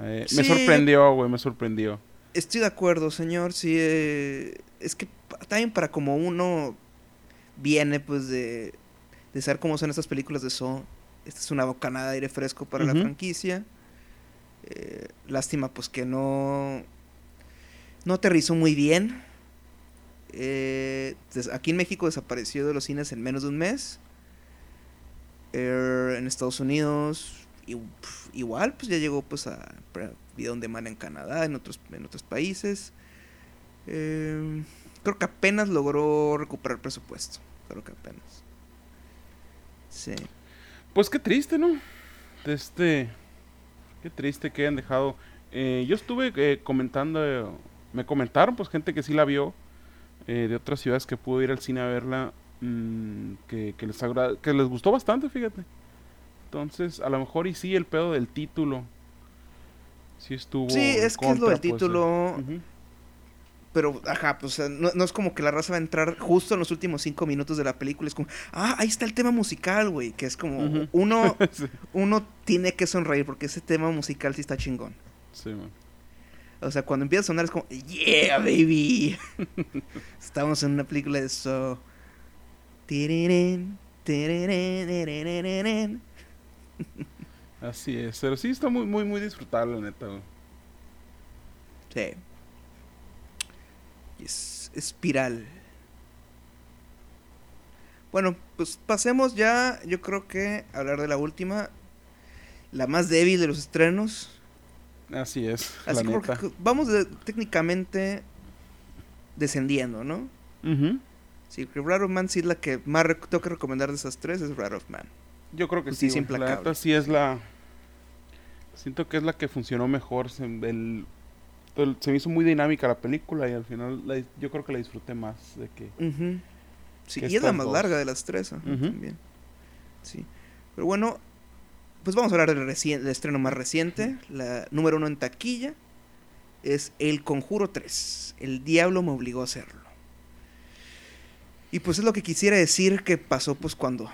Eh, Me sorprendió, güey, me sorprendió. Estoy de acuerdo, señor. Sí, eh, es que también para como uno viene, pues, de, de saber cómo son estas películas de Saw. Esta es una bocanada de aire fresco para la franquicia. Eh, lástima, pues, que no... No aterrizó muy bien. Eh, aquí en México desapareció de los cines en menos de un mes. En Estados Unidos y, igual pues ya llegó pues a video on demand en Canadá, en otros en otros países. Eh, creo que apenas logró recuperar presupuesto. Creo que apenas. Sí. Pues qué triste, ¿no? De este. Qué triste que hayan dejado. Eh, yo estuve eh, comentando. me comentaron, pues, gente que sí la vio. eh, de otras ciudades que pudo ir al cine a verla. Mm, que, que les agra- que les gustó bastante, fíjate. Entonces, a lo mejor y sí, el pedo del título. Sí estuvo. Sí, es que es lo del pues, eh. título. Pero, ajá, pues sea, no, no es como que la raza va a entrar justo en los últimos cinco minutos de la película. Es como, ah, ahí está el tema musical, güey. Que es como, uno, sí, uno tiene que sonreír porque ese tema musical sí está chingón. sí, man. O sea, cuando empieza a sonar es como, yeah, baby. Estamos en una película de eso. Así es. Pero sí está muy, muy, muy disfrutable, la neta, güey. Sí. Es espiral. Bueno, pues pasemos ya, yo creo que a hablar de la última, la más débil de los estrenos. Así es, Así la neta. vamos de- técnicamente descendiendo, ¿no? Ujú. Sí, Rat of Man sí es la que más tengo que recomendar de esas tres, es Rat of Man. Yo creo que Justicia sí. güey. La implacable. neta sí es la. Siento que es la que funcionó mejor. Se, el- el- se me hizo muy dinámica la película y al final la yo creo que la disfruté más de que. Ujú. Sí, Que y es la más dos. larga de las tres, ajá, Ujú. también. Sí. Pero bueno, pues vamos a hablar del, recien- del estreno más reciente. La número uno en taquilla es El Conjuro 3. El diablo me obligó a hacerlo. Y pues es lo que quisiera decir que pasó pues cuando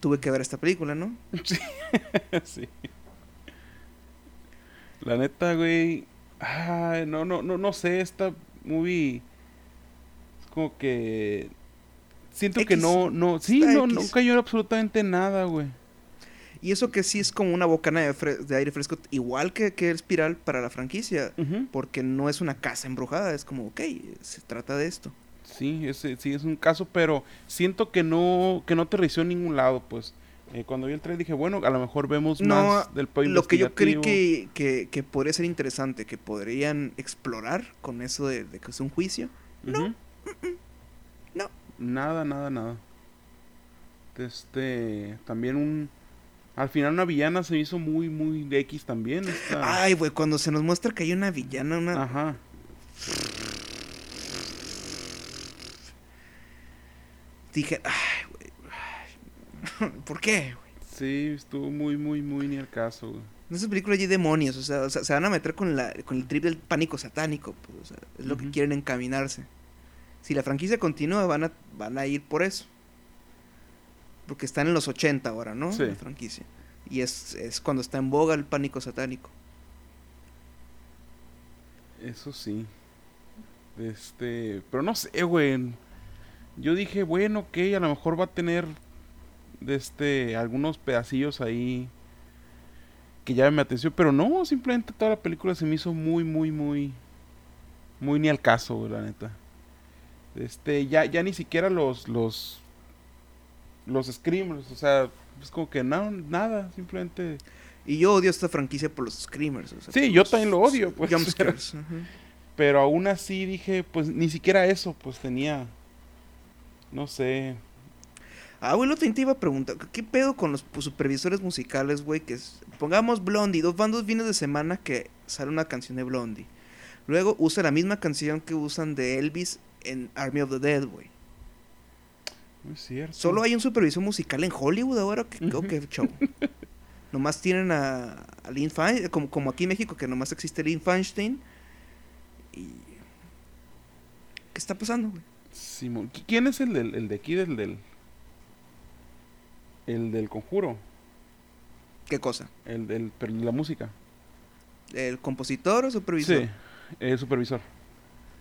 tuve que ver esta película, ¿no? sí. La neta, güey. Ay, no, no, no, no sé. Esta movie. Es como que. Siento que no, no. Sí, Está no, X. no cayó en absolutamente nada, güey. Y eso que sí es como una bocana de, fre- de aire fresco, igual que, que Espiral para la franquicia. Porque no es una casa embrujada, es como, ok, se trata de esto. Sí, ese, sí, es un caso, pero siento que no, que no aterrizó en ningún lado, pues. Eh, cuando vi el trailer dije, bueno, a lo mejor vemos No, más del pedo Lo que yo creí que, que, que podría ser interesante, que podrían explorar con eso de, de que es un juicio. no, no. Nada, nada, nada. Este, también un... Al final una villana se hizo muy, muy de X también. esta- Ay, güey, cuando se nos muestra que hay una villana, una... Ajá. Dije, ay, güey. ¿Por qué? Sí, estuvo muy, muy, muy ni al caso, güey. En esa película hay demonios, o sea, o sea, se van a meter con, la, con el trip del pánico satánico, pues, o sea, es lo que quieren encaminarse. Si la franquicia continúa, van a, van a ir por eso. Porque están en los 80 ahora, ¿no? Sí. La franquicia. Y es, es cuando está en boga el pánico satánico. Eso sí. Este, pero no sé, güey. Yo dije, bueno, ok, a lo mejor va a tener este algunos pedacillos ahí que llamen mi atención, pero no, simplemente toda la película se me hizo muy muy muy muy ni al caso, la neta. Este, ya ya ni siquiera los los los screamers, o sea, es como que no, nada, simplemente Y yo odio esta franquicia por los screamers. o sea, Sí, yo también lo odio, pues. jumpscares. Pero aún así dije, pues ni siquiera eso, pues tenía. No sé. Ah, güey, lo te iba a preguntar, ¿qué pedo con los supervisores musicales, güey? Que es- pongamos Blondie, dos bandos fines de semana que sale una canción de Blondie. Luego usa la misma canción que usan de Elvis en Army of the Dead, güey. No es cierto. Solo hay un supervisor musical en Hollywood ahora, ¿o ¿qué, o qué show? nomás tienen a, a Lynn Feinstein, como, como aquí en México, que nomás existe Lynn Feinstein. Y... ¿Qué está pasando, güey? Simón. ¿Qui- ¿Quién es el, del, el de aquí, del, del. El del conjuro? ¿Qué cosa? El del. Pero la música. ¿El compositor o supervisor? Sí, el supervisor.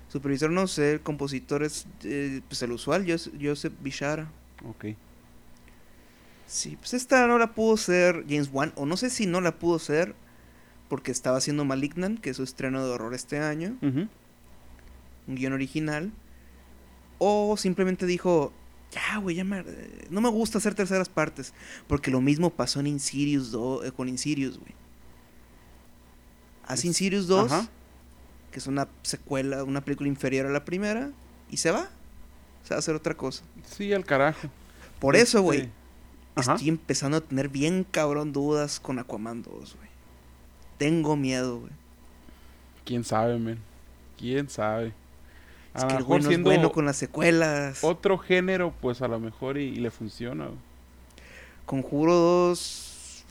Supervisor no sé, el compositor es eh, pues el usual, Jos- Joseph Bishara. Ok. Sí, pues esta no la pudo ser James Wan, o no sé si no la pudo ser porque estaba haciendo Malignant, que es su estreno de horror este año, un guion original, o simplemente dijo, ya, güey, ya me- no me gusta hacer terceras partes, porque lo mismo pasó en Insidious do- eh, con Insidious, güey. Hace Insidious 2, Ajá. que es una secuela, una película inferior a la primera, y se va. Se va a hacer otra cosa. Sí, al carajo. Por eso, güey, Este, estoy empezando a tener bien cabrón dudas con Aquaman 2, güey. Tengo miedo, güey. ¿Quién sabe, men? ¿Quién sabe? Es que el mejor no es bueno con las secuelas. otro género, pues a lo mejor y, y le funciona. güey. Conjuro 2.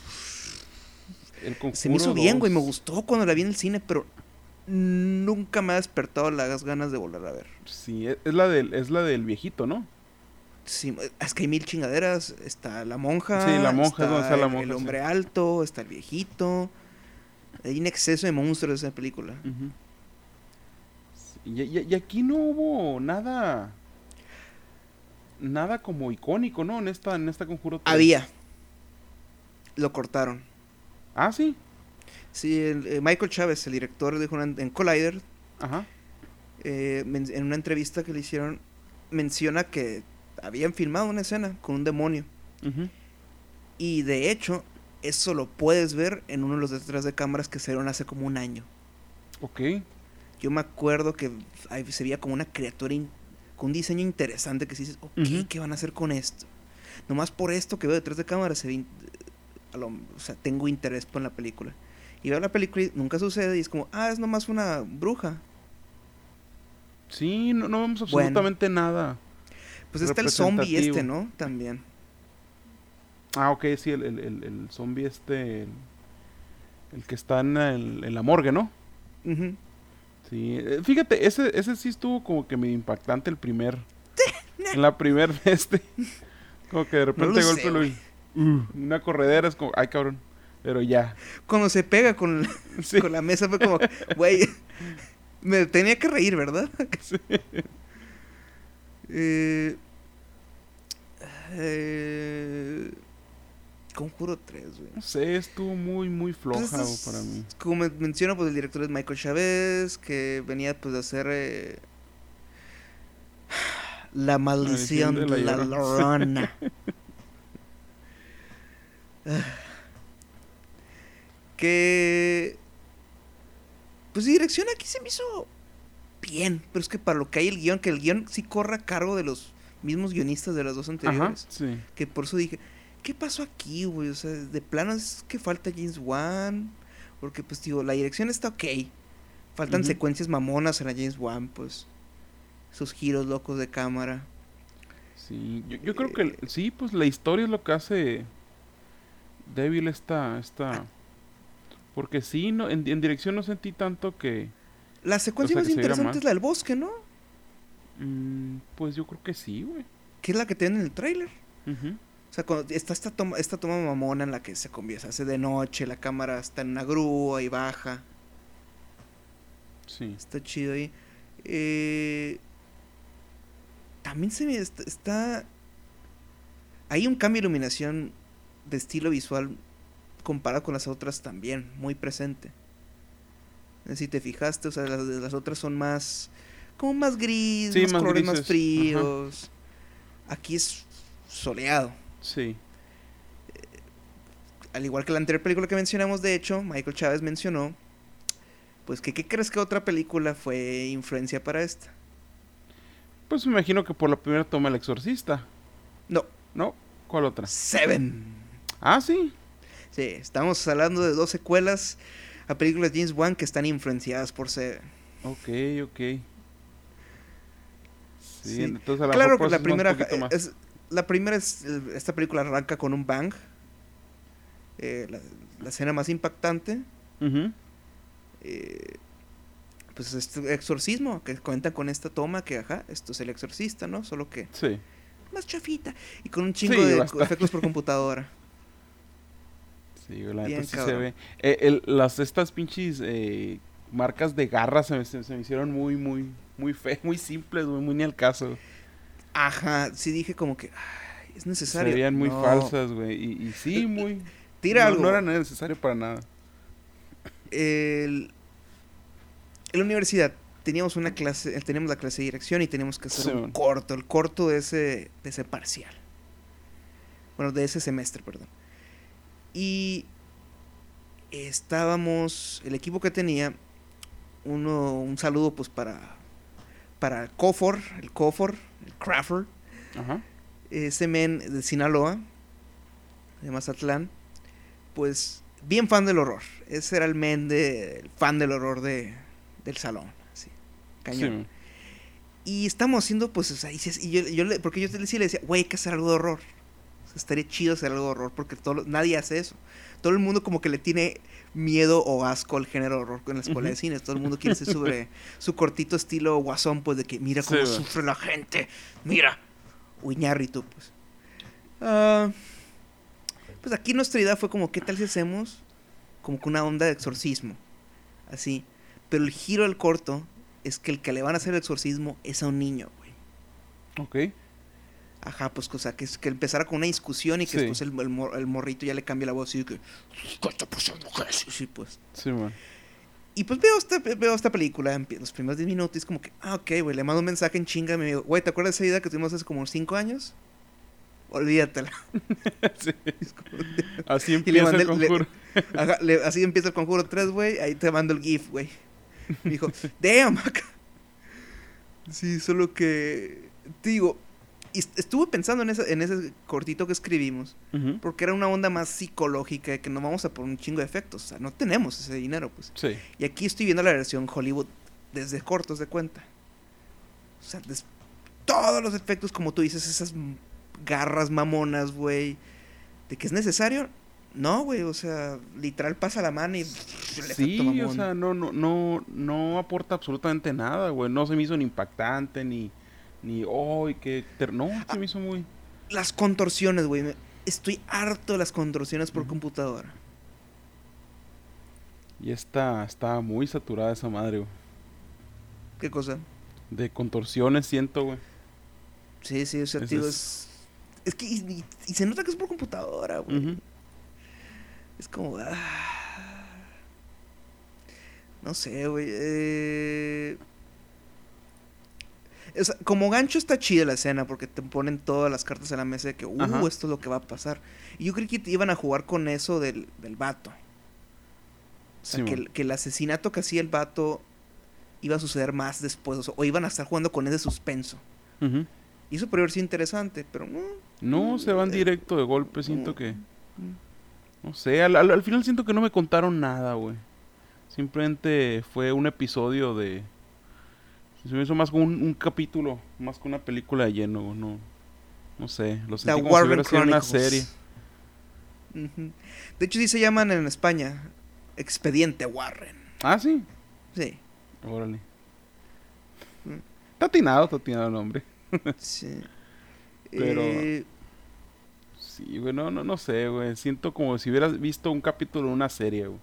El conjuro Se me hizo bien, güey. Me 2, gustó cuando la vi en el cine, pero nunca me ha despertado las ganas de volver a ver. Sí, es, es la del, es la del viejito, ¿no? Sí, es que hay mil chingaderas. Está la monja. Sí, la monja, es donde está la el- monja, El sí. hombre alto, está el viejito. Hay un exceso de monstruos en esa película. Sí, Y, y- y aquí no hubo nada. Nada como icónico, ¿no? En esta, en esta conjuro. Había. Lo cortaron. Ah, sí. Sí, el- eh, Michael Chávez, el director, dijo en, en Collider, Ajá. eh, men- en una entrevista que le hicieron, menciona que habían filmado una escena con un demonio. Y de hecho, eso lo puedes ver en uno de los detrás de cámaras que se dieron hace como un año. Ok. Yo me acuerdo que ahí se veía como una criatura in- con un diseño interesante que si dices, ok. ¿qué van a hacer con esto? Nomás por esto que veo detrás de cámaras, se ve in- a lo- o sea, tengo interés por la película. Y veo la película y nunca sucede y es como, ah, es nomás una bruja. Sí, no, no vemos Bueno. absolutamente nada. Pues está el zombie este. ¿no? También. Ah, ok, sí, el, el, el, el zombie este. El, que está en, el- en la morgue, ¿no? Ujú. Sí, eh, fíjate, ese, ese sí estuvo como que medio impactante el primer. en la primer este. Como que de repente lo golpe lo uh, una corredera es como, ay cabrón. Pero ya. Cuando se pega con, Sí. con la mesa fue como, güey, me tenía que reír, ¿verdad? Sí. Eh, eh, Conjuro 3, güey. No sé, estuvo muy, muy floja Pues es- para mí. Como men- menciono, pues el director es Michael Chávez, que venía pues de hacer eh, La maldición de la la, Llorona. Que pues dirección aquí se me hizo bien, pero es que para lo que hay el guion, que el guion sí corra a cargo de los mismos guionistas de las dos Ajá, anteriores. sí. Que por eso dije, ¿qué pasó aquí, güey? O sea, de plano es que falta James Wan. Porque, pues, digo, la dirección está ok. Faltan secuencias mamonas en la James Wan, pues. Sus giros locos de cámara. Sí, yo, yo creo que el- sí, pues la historia es lo que hace débil esta, esta, porque sí, no, en, en dirección no sentí tanto que, La secuencia O sea, más que se interesante es la del bosque, ¿no? mm, pues yo creo que sí, güey. Que es la que tienen en el tráiler. Ujú. O sea, cuando está esta toma, esta toma mamona en la que se convierte, hace de noche, la cámara está en una grúa y baja. Sí. Está chido ahí. Eh, también se me está, está- Hay un cambio de iluminación de estilo visual comparado con las otras también, muy presente. Sé Si te fijaste, o sea, las, las otras son más. como más gris, Sí, más más colores más fríos. Aquí es soleado. Sí. Al igual que la anterior película que mencionamos, de hecho, Michael Chávez mencionó. Pues que, ¿qué crees que otra película fue influencia para esta? Pues me imagino que por la primera toma El Exorcista. No, ¿No? ¿Cuál otra? Seven. Ah, sí. Sí, estamos hablando de dos secuelas a películas de James Wan que están influenciadas por Seven. Ok, ok. Sí, Sí. entonces a lo Claro que la primera, es, la primera es, eh, esta película arranca con un bang. Eh, la, la escena más impactante, Ujú. eh, pues es este exorcismo, que cuenta con esta toma que, ajá, esto es el exorcista, ¿no? Solo que Sí. más chafita y con un chingo Sí, de bastante. efectos por computadora. Sí, la Bien sí se ve. Eh, el- las, estas pinches eh, marcas de garras se, me- se- se me hicieron muy, muy, muy feas, muy simples, güey, muy ni al caso. Ajá, sí dije como que ay, es Se necesario. veían muy No. falsas, güey. Y, y sí, muy... Tira no, algo. No era necesario para nada. el- en la universidad teníamos una clase, teníamos la clase de dirección y teníamos que hacer Sí, un man. corto, el corto de ese, de ese parcial. Bueno, de ese semestre, perdón. Y estábamos, el equipo que tenía, uno, un saludo pues para, para Cofor, el Cofor, el Crawford, Ajá. ese men de Sinaloa, de Mazatlán, pues bien fan del horror. Ese era el men de, el fan del horror de, del salón. Así, cañón. Sí. Y estamos haciendo, pues, o sea, y, yo, yo le- porque yo le sí le decía, güey, hay que hacer algo de horror. O sea, estaría chido hacer algo de horror porque todo, nadie hace eso. Todo el mundo como que le tiene miedo o asco al género horror en la escuela de cine. Todo el mundo quiere hacer sobre su cortito estilo guasón, pues, de que mira cómo sufre la gente. Mira. Uñarrito, pues. Ah, pues aquí nuestra idea fue como, ¿qué tal si hacemos como que una onda de exorcismo? Así. Pero el giro del corto es que el que le van a hacer el exorcismo es a un niño, güey. Ok. Ajá, pues, o sea, que, es- que empezara con una discusión y que Sí. después el, el mor- el morrito ya le cambia la voz y que... "¿Qué está pasando, Jesús?" Sí, pues. Sí, man. Y pues veo esta, veo esta película, empie- los primeros 10 minutos y es como que, ah, ok, güey, le mando un mensaje en chinga me digo, güey, ¿te acuerdas de esa idea que tuvimos hace como 5 años? Olvídatela. Sí. Así empieza mandé el le- conjuro. Ajá, le- así empieza el conjuro 3, güey. Ahí te mando el GIF, güey. Me dijo, damn, acá. Sí, solo que. Te digo, y est- estuve pensando en, esa- en ese cortito que escribimos. Porque era una onda más psicológica de que no vamos a por un chingo de efectos. O sea, no tenemos ese dinero, pues. Sí. Y aquí estoy viendo la versión Hollywood desde cortos de cuenta. O sea, todos los efectos, como tú dices, esas garras mamonas, güey. ¿De que es necesario? No, güey, o sea, literal pasa la mano y Sí, o mamón. sea, no, no, no, no aporta absolutamente nada, güey. No se me hizo ni impactante, ni, ni, oh, qué, ter-". no, Ah. se me hizo muy, Las contorsiones, güey. Estoy harto de las contorsiones por computadora. y está, está muy saturada esa madre, güey. ¿Qué cosa? De contorsiones siento, güey. Sí, sí, o sea, tío, es- es... Es que... Y, y- y se nota que es por computadora, güey. Es como... ah, no sé, güey. eh, sea, como gancho está chida la escena porque te ponen todas las cartas en la mesa de que, uh, Ajá. esto es lo que va a pasar. Y yo creí que iban a jugar con eso del, del vato. O sea, Sí, que, el- que el asesinato que hacía el vato iba a suceder más después. O, sea, o iban a estar jugando con ese suspenso. Y eso podría haber sido interesante, pero no. No, se van Eh, directo de golpe, siento no. que, no sé, al, al- al final siento que no me contaron nada, güey. Simplemente fue un episodio de, se me hizo más como un, un capítulo, más que una película de lleno, no, no sé, lo sentí como si Warren hubiera sido una serie. De hecho, sí se llaman en España Expediente Warren. Ah, sí, Sí. órale. Mm. Está atinado, está atinado el nombre. sí. Pero- Eh, Sí, güey, no, no, no sé, güey. Siento como si hubieras visto un capítulo de una serie, güey.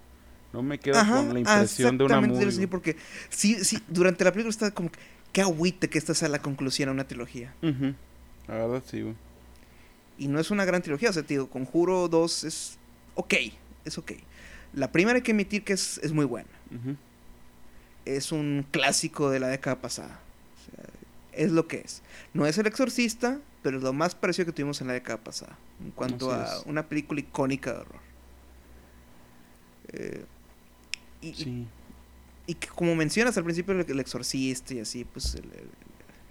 No me quedo con la impresión de una movie. Sí, porque sí, sí, durante la película está como que, qué agüite que esta sea la conclusión a una trilogía. La verdad, sí, güey. Y no es una gran trilogía, o sea, tío, Conjuro 2 es ok, es ok. La primera hay que admitir que es, es muy buena. Es un clásico de la década pasada. O sea, es lo que es. No es el exorcista, pero es lo más parecido que tuvimos en la década pasada. En cuanto a una película icónica de horror. Eh, y, y, que como mencionas al principio el, exorcista y así, pues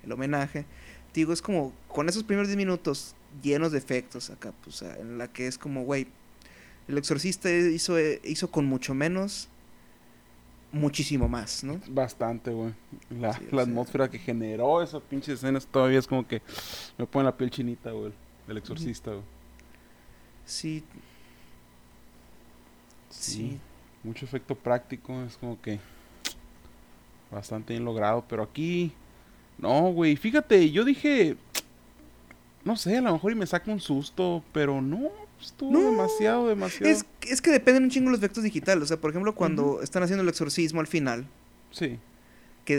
el, homenaje, digo, es como con esos primeros 10 minutos llenos de efectos acá, pues en la que es como, güey, el exorcista hizo, hizo con mucho menos, muchísimo más, ¿no? Bastante, güey. La, atmósfera que generó esas pinches escenas todavía es como que me pone la piel chinita, güey, del exorcista, güey. Sí. sí mucho efecto práctico, es como que bastante bien logrado, pero aquí no, güey, fíjate, yo dije no sé, a lo mejor y me saca un susto, pero no, estuvo demasiado, demasiado. Es, es que dependen un chingo los efectos digitales, o sea, por ejemplo, cuando están haciendo el exorcismo al final. Sí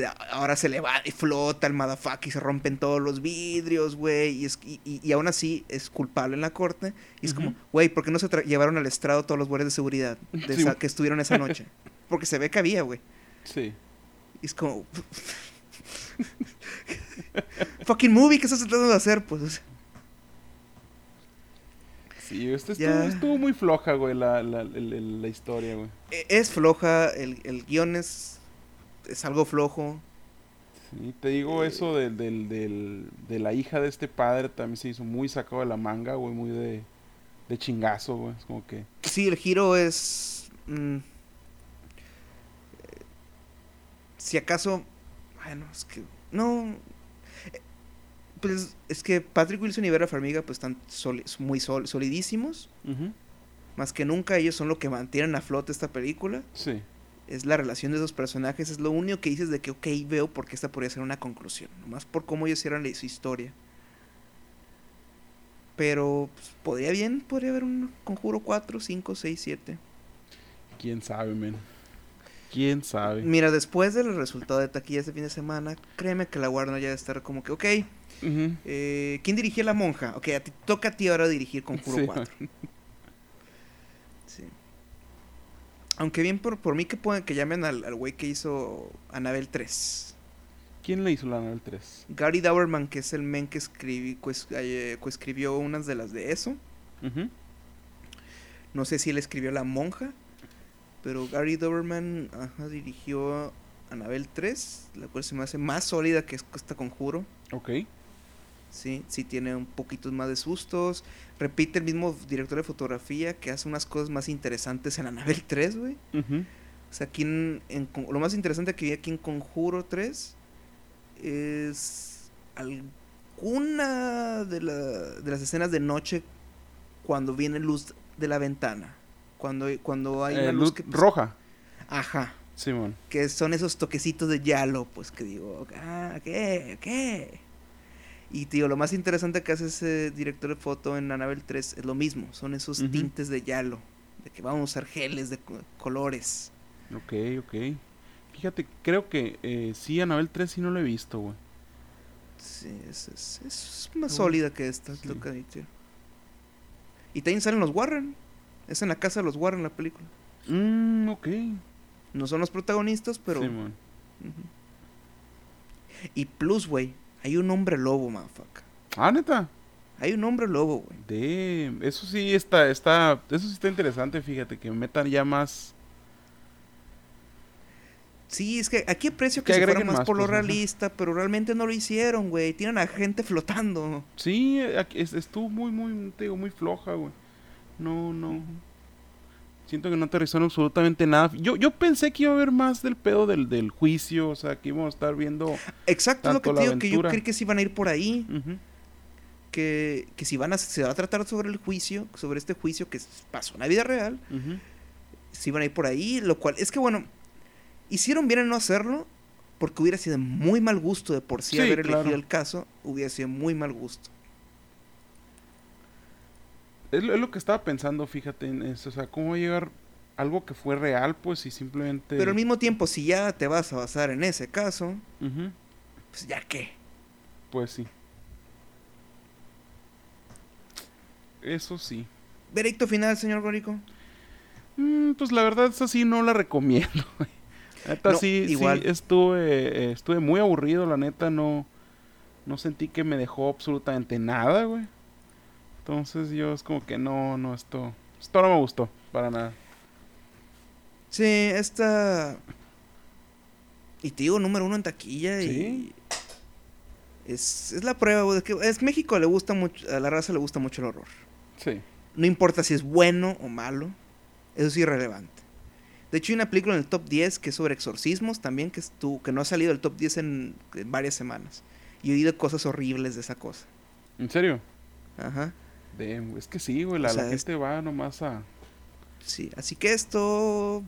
que ahora se le va y flota el motherfucker y se rompen todos los vidrios, güey, y, y, aún así es culpable en la corte. Y es como, güey, ¿por qué no se llevaron al estrado todos los guardias de seguridad de que estuvieron esa noche? Porque se ve que había, güey. Sí. Y es como... Fucking movie, ¿qué estás tratando de hacer? Pues... Sí, esto estuvo, muy floja, güey, la, la, la, historia, güey. E, es floja, el, el guion es es algo flojo. Sí, te digo eh, eso del, del, de la hija de este padre también se hizo muy sacado de la manga, güey, muy de, de chingazo, güey. Es como que... Sí, el giro es... Mm, si acaso... Bueno, es que... No... Pues es que Patrick Wilson y Vera Farmiga pues están muy solidísimos. Más que nunca ellos son lo que mantienen a flote esta película. Sí es la relación de esos personajes, es lo único que dices de que, ok, veo porque esta podría ser una conclusión, nomás por cómo ellos cierran su historia. Pero pues, podría bien, podría haber un conjuro 4, 5, 6, 7. ¿Quién sabe, men? ¿Quién sabe? Mira, después del resultado de taquilla este fin de semana, créeme que la Warner ya debe estar como que, ok, eh, ¿quién dirigía La Monja? Ok, a ti, toca a ti ahora dirigir Conjuro 4. sí. Aunque bien por, por mí que pueden que llamen al güey que hizo Anabel 3. ¿Quién le hizo la Anabel 3? Gary Dauerman, que es el men que escribí, eh, coescribió unas de las de eso. No sé si él escribió La Monja, pero Gary Dauerman dirigió Anabel 3, la cual se me hace más sólida que esta conjuro. Ok. Sí, sí tiene un poquito más de sustos. Repite el mismo director de fotografía que hace unas cosas más interesantes en Anabel 3, güey. O sea, aquí en, lo más interesante que vi aquí en Conjuro 3 es alguna de, de las escenas de noche cuando viene luz de la ventana. Cuando, cuando hay una eh, luz, roja. Ajá. Simón. Que son esos toquecitos de yalo, pues que digo, ah, ¿qué? ¿Qué? Y tío, lo más interesante que hace ese director de foto en Anabel 3 es lo mismo, son esos tintes de yalo, de que vamos a usar geles de colores. Ok, ok. Fíjate, creo que eh, sí, Anabel 3 sí no lo he visto, güey. Sí, es, es, es más sólida que esta, lo que tío. Y también salen los Warren. Es en la casa de los Warren la película. Mmm, ok. No son los protagonistas, pero... Sí, Y plus, güey, hay un hombre lobo, motherfucker. Ah, neta. Hay un hombre lobo, güey. De, eso sí está, está, eso sí está interesante, fíjate, que metan ya más. Sí, es que aquí aprecio que, se fueran más, por lo realista, pero realmente no lo hicieron, güey. Tienen a gente flotando. Sí, estuvo muy, muy, digo, muy floja, güey. No, no. Siento que no aterrizaron absolutamente nada. Yo, yo pensé que iba a haber más del pedo del, del juicio, o sea, que íbamos a estar viendo. Exacto, lo que te digo, que yo creí que sí iban a ir por ahí. que, que, si van a, se va a tratar sobre el juicio, sobre este juicio que pasó en la vida real, si van a ir por ahí, lo cual es que bueno, hicieron bien en no hacerlo, porque hubiera sido muy mal gusto de por sí, haber elegido el caso, hubiera sido muy mal gusto. Es lo, es lo que estaba pensando, fíjate, en eso. O sea, cómo va a llegar algo que fue real, pues, y simplemente... Pero al mismo tiempo, si ya te vas a basar en ese caso, pues ya qué. Pues sí. Eso sí. Veredicto final, señor Gorico. Mm, pues la verdad, esa sí no la recomiendo. neta, No, sí, sí, igual. estuve, eh, estuve muy aburrido, la neta, no, no sentí que me dejó absolutamente nada, güey. Entonces yo es como que no, no, esto, esto no me gustó, para nada. Sí, esta. Y te digo, número uno en taquilla y. Sí. Es, es la prueba, güey. de que es México le gusta mucho, a la raza le gusta mucho el horror. Sí. No importa si es bueno o malo, eso es irrelevante. De hecho, hay una película en el top 10 que es sobre exorcismos también, que, estu- que no ha salido del top 10 en, en varias semanas. Y he oído cosas horribles de esa cosa. ¿En serio? Ajá. Damn, es que sí, güey, la, O sea, la es- gente va nomás a... Sí, así que esto.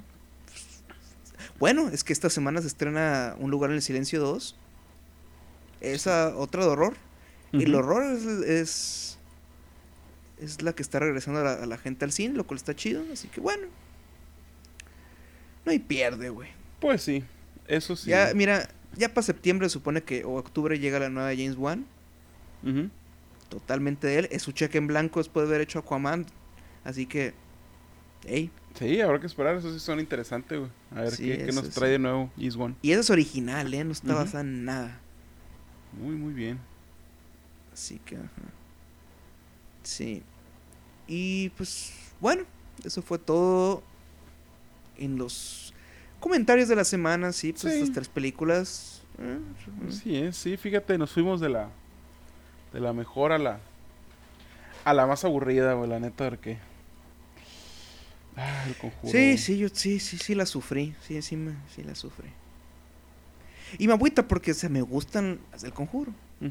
Bueno, es que esta semana se estrena Un lugar en el silencio 2. Esa otra de horror. El Ujú. horror es, es. es la que está regresando a la, a la gente al cine, lo cual está chido. Así que bueno. No hay pierde, güey. Pues sí, eso sí. Ya, mira, ya para septiembre supone que, o octubre llega la nueva James Wan. Totalmente de él. Es su cheque en blanco después de haber hecho Aquaman. Así que. Hey. Sí, habrá que esperar, eso sí suena interesante, güey. A ver Sí, qué, qué eso nos sí. trae de nuevo Is One. Y esa es original, ¿eh? No está Ujú. basada en nada. Muy, muy bien. Así que, ajá. Sí. Y pues, bueno, eso fue todo en los comentarios de la semana, sí, pues Sí. estas tres películas. eh, Sí, es, sí, fíjate, nos fuimos de la de la mejor a la a la más aburrida, güey, la neta, porque ah, el conjuro. Sí, sí, yo sí, sí, sí la sufrí. Sí, sí, me, sí la sufrí. Y me agüita porque, o sea, me gustan las del conjuro. Sí,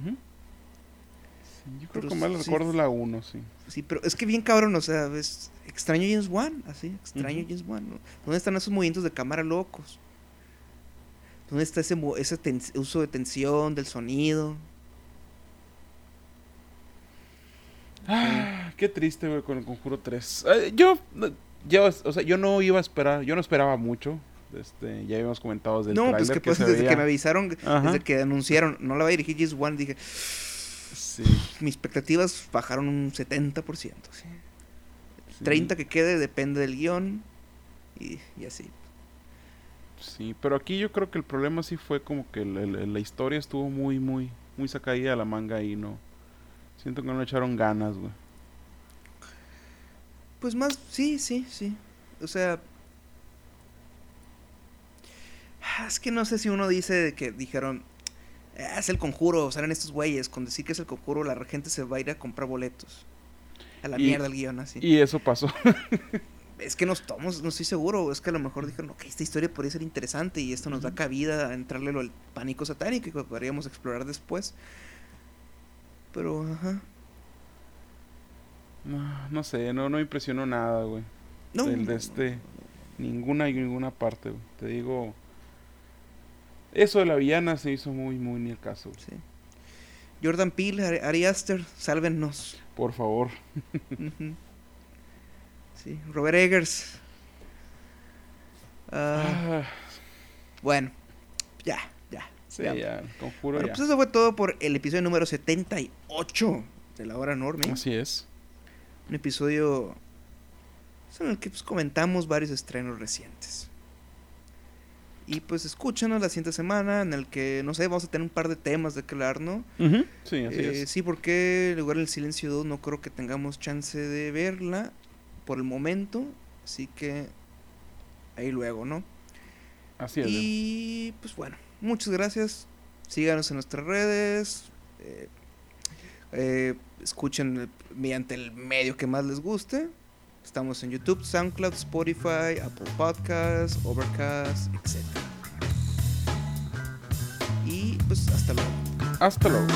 yo creo Pero que más sí. recuerdo la 1, sí. Sí, pero es que bien cabrón, o sea, es extraño James Wan, así, extraño Ujú. James Wan. ¿no? ¿Dónde están esos movimientos de cámara locos? ¿Dónde está ese, ese uso de tensión, del sonido? Ah, qué triste, güey, con el conjuro 3. Eh, yo o sea, yo no iba a esperar, yo no esperaba mucho. Este, ya habíamos comentado desde el no, pues que pues desde que me avisaron, Ajá. desde que anunciaron, no la va a dirigir James Wan, dije, Sí, mis expectativas bajaron un 70%. ¿sí? sí. 30 que quede depende del guion y, y así. Sí, pero aquí yo creo que el problema sí fue como que la historia estuvo muy, muy, muy sacadilla de la manga y no. Siento que no le echaron ganas, güey. Pues más, sí, sí, sí. O sea... ah, Es que no sé si uno dice que dijeron, "Ah, es el conjuro, salen estos güeyes, con decir que es el conjuro la gente se va a ir a comprar boletos. A la Y- mierda el guion así. Y eso pasó. Es que nos tomamos, no estoy seguro, es que a lo mejor dijeron, ok, esta historia podría ser interesante y esto nos da cabida a entrarle al pánico satánico que podríamos explorar después. Pero, ajá. no, no sé, no, no impresionó nada, güey. No. Del de este, ninguna y ninguna parte, güey. Te digo. Eso de la villana se hizo muy, muy ni el caso, güey. Sí. Jordan Peele, Ari, Aster, sálvennos. Por favor. Sí, Robert Eggers. Ah, Ah, bueno, ya. Sí, ya. ya, conjuro Bueno, ya. pues eso fue todo por el episodio número 78 de La Hora Enorme. Así es. Un episodio en el que pues, comentamos varios estrenos recientes. Y pues escúchanos la siguiente semana en el que, no sé, vamos a tener un par de temas de hablar, ¿no? Sí, así Eh, es. sí, porque el lugar en el silencio 2 no creo que tengamos chance de verla por el momento. Así que ahí luego, ¿no? Así es. Y pues bueno, muchas gracias. Síganos en nuestras redes. eh, eh, escuchen mediante el medio que más les guste. Estamos en YouTube, SoundCloud, Spotify, Apple Podcasts, Overcast, etc. Y pues hasta luego. Hasta luego.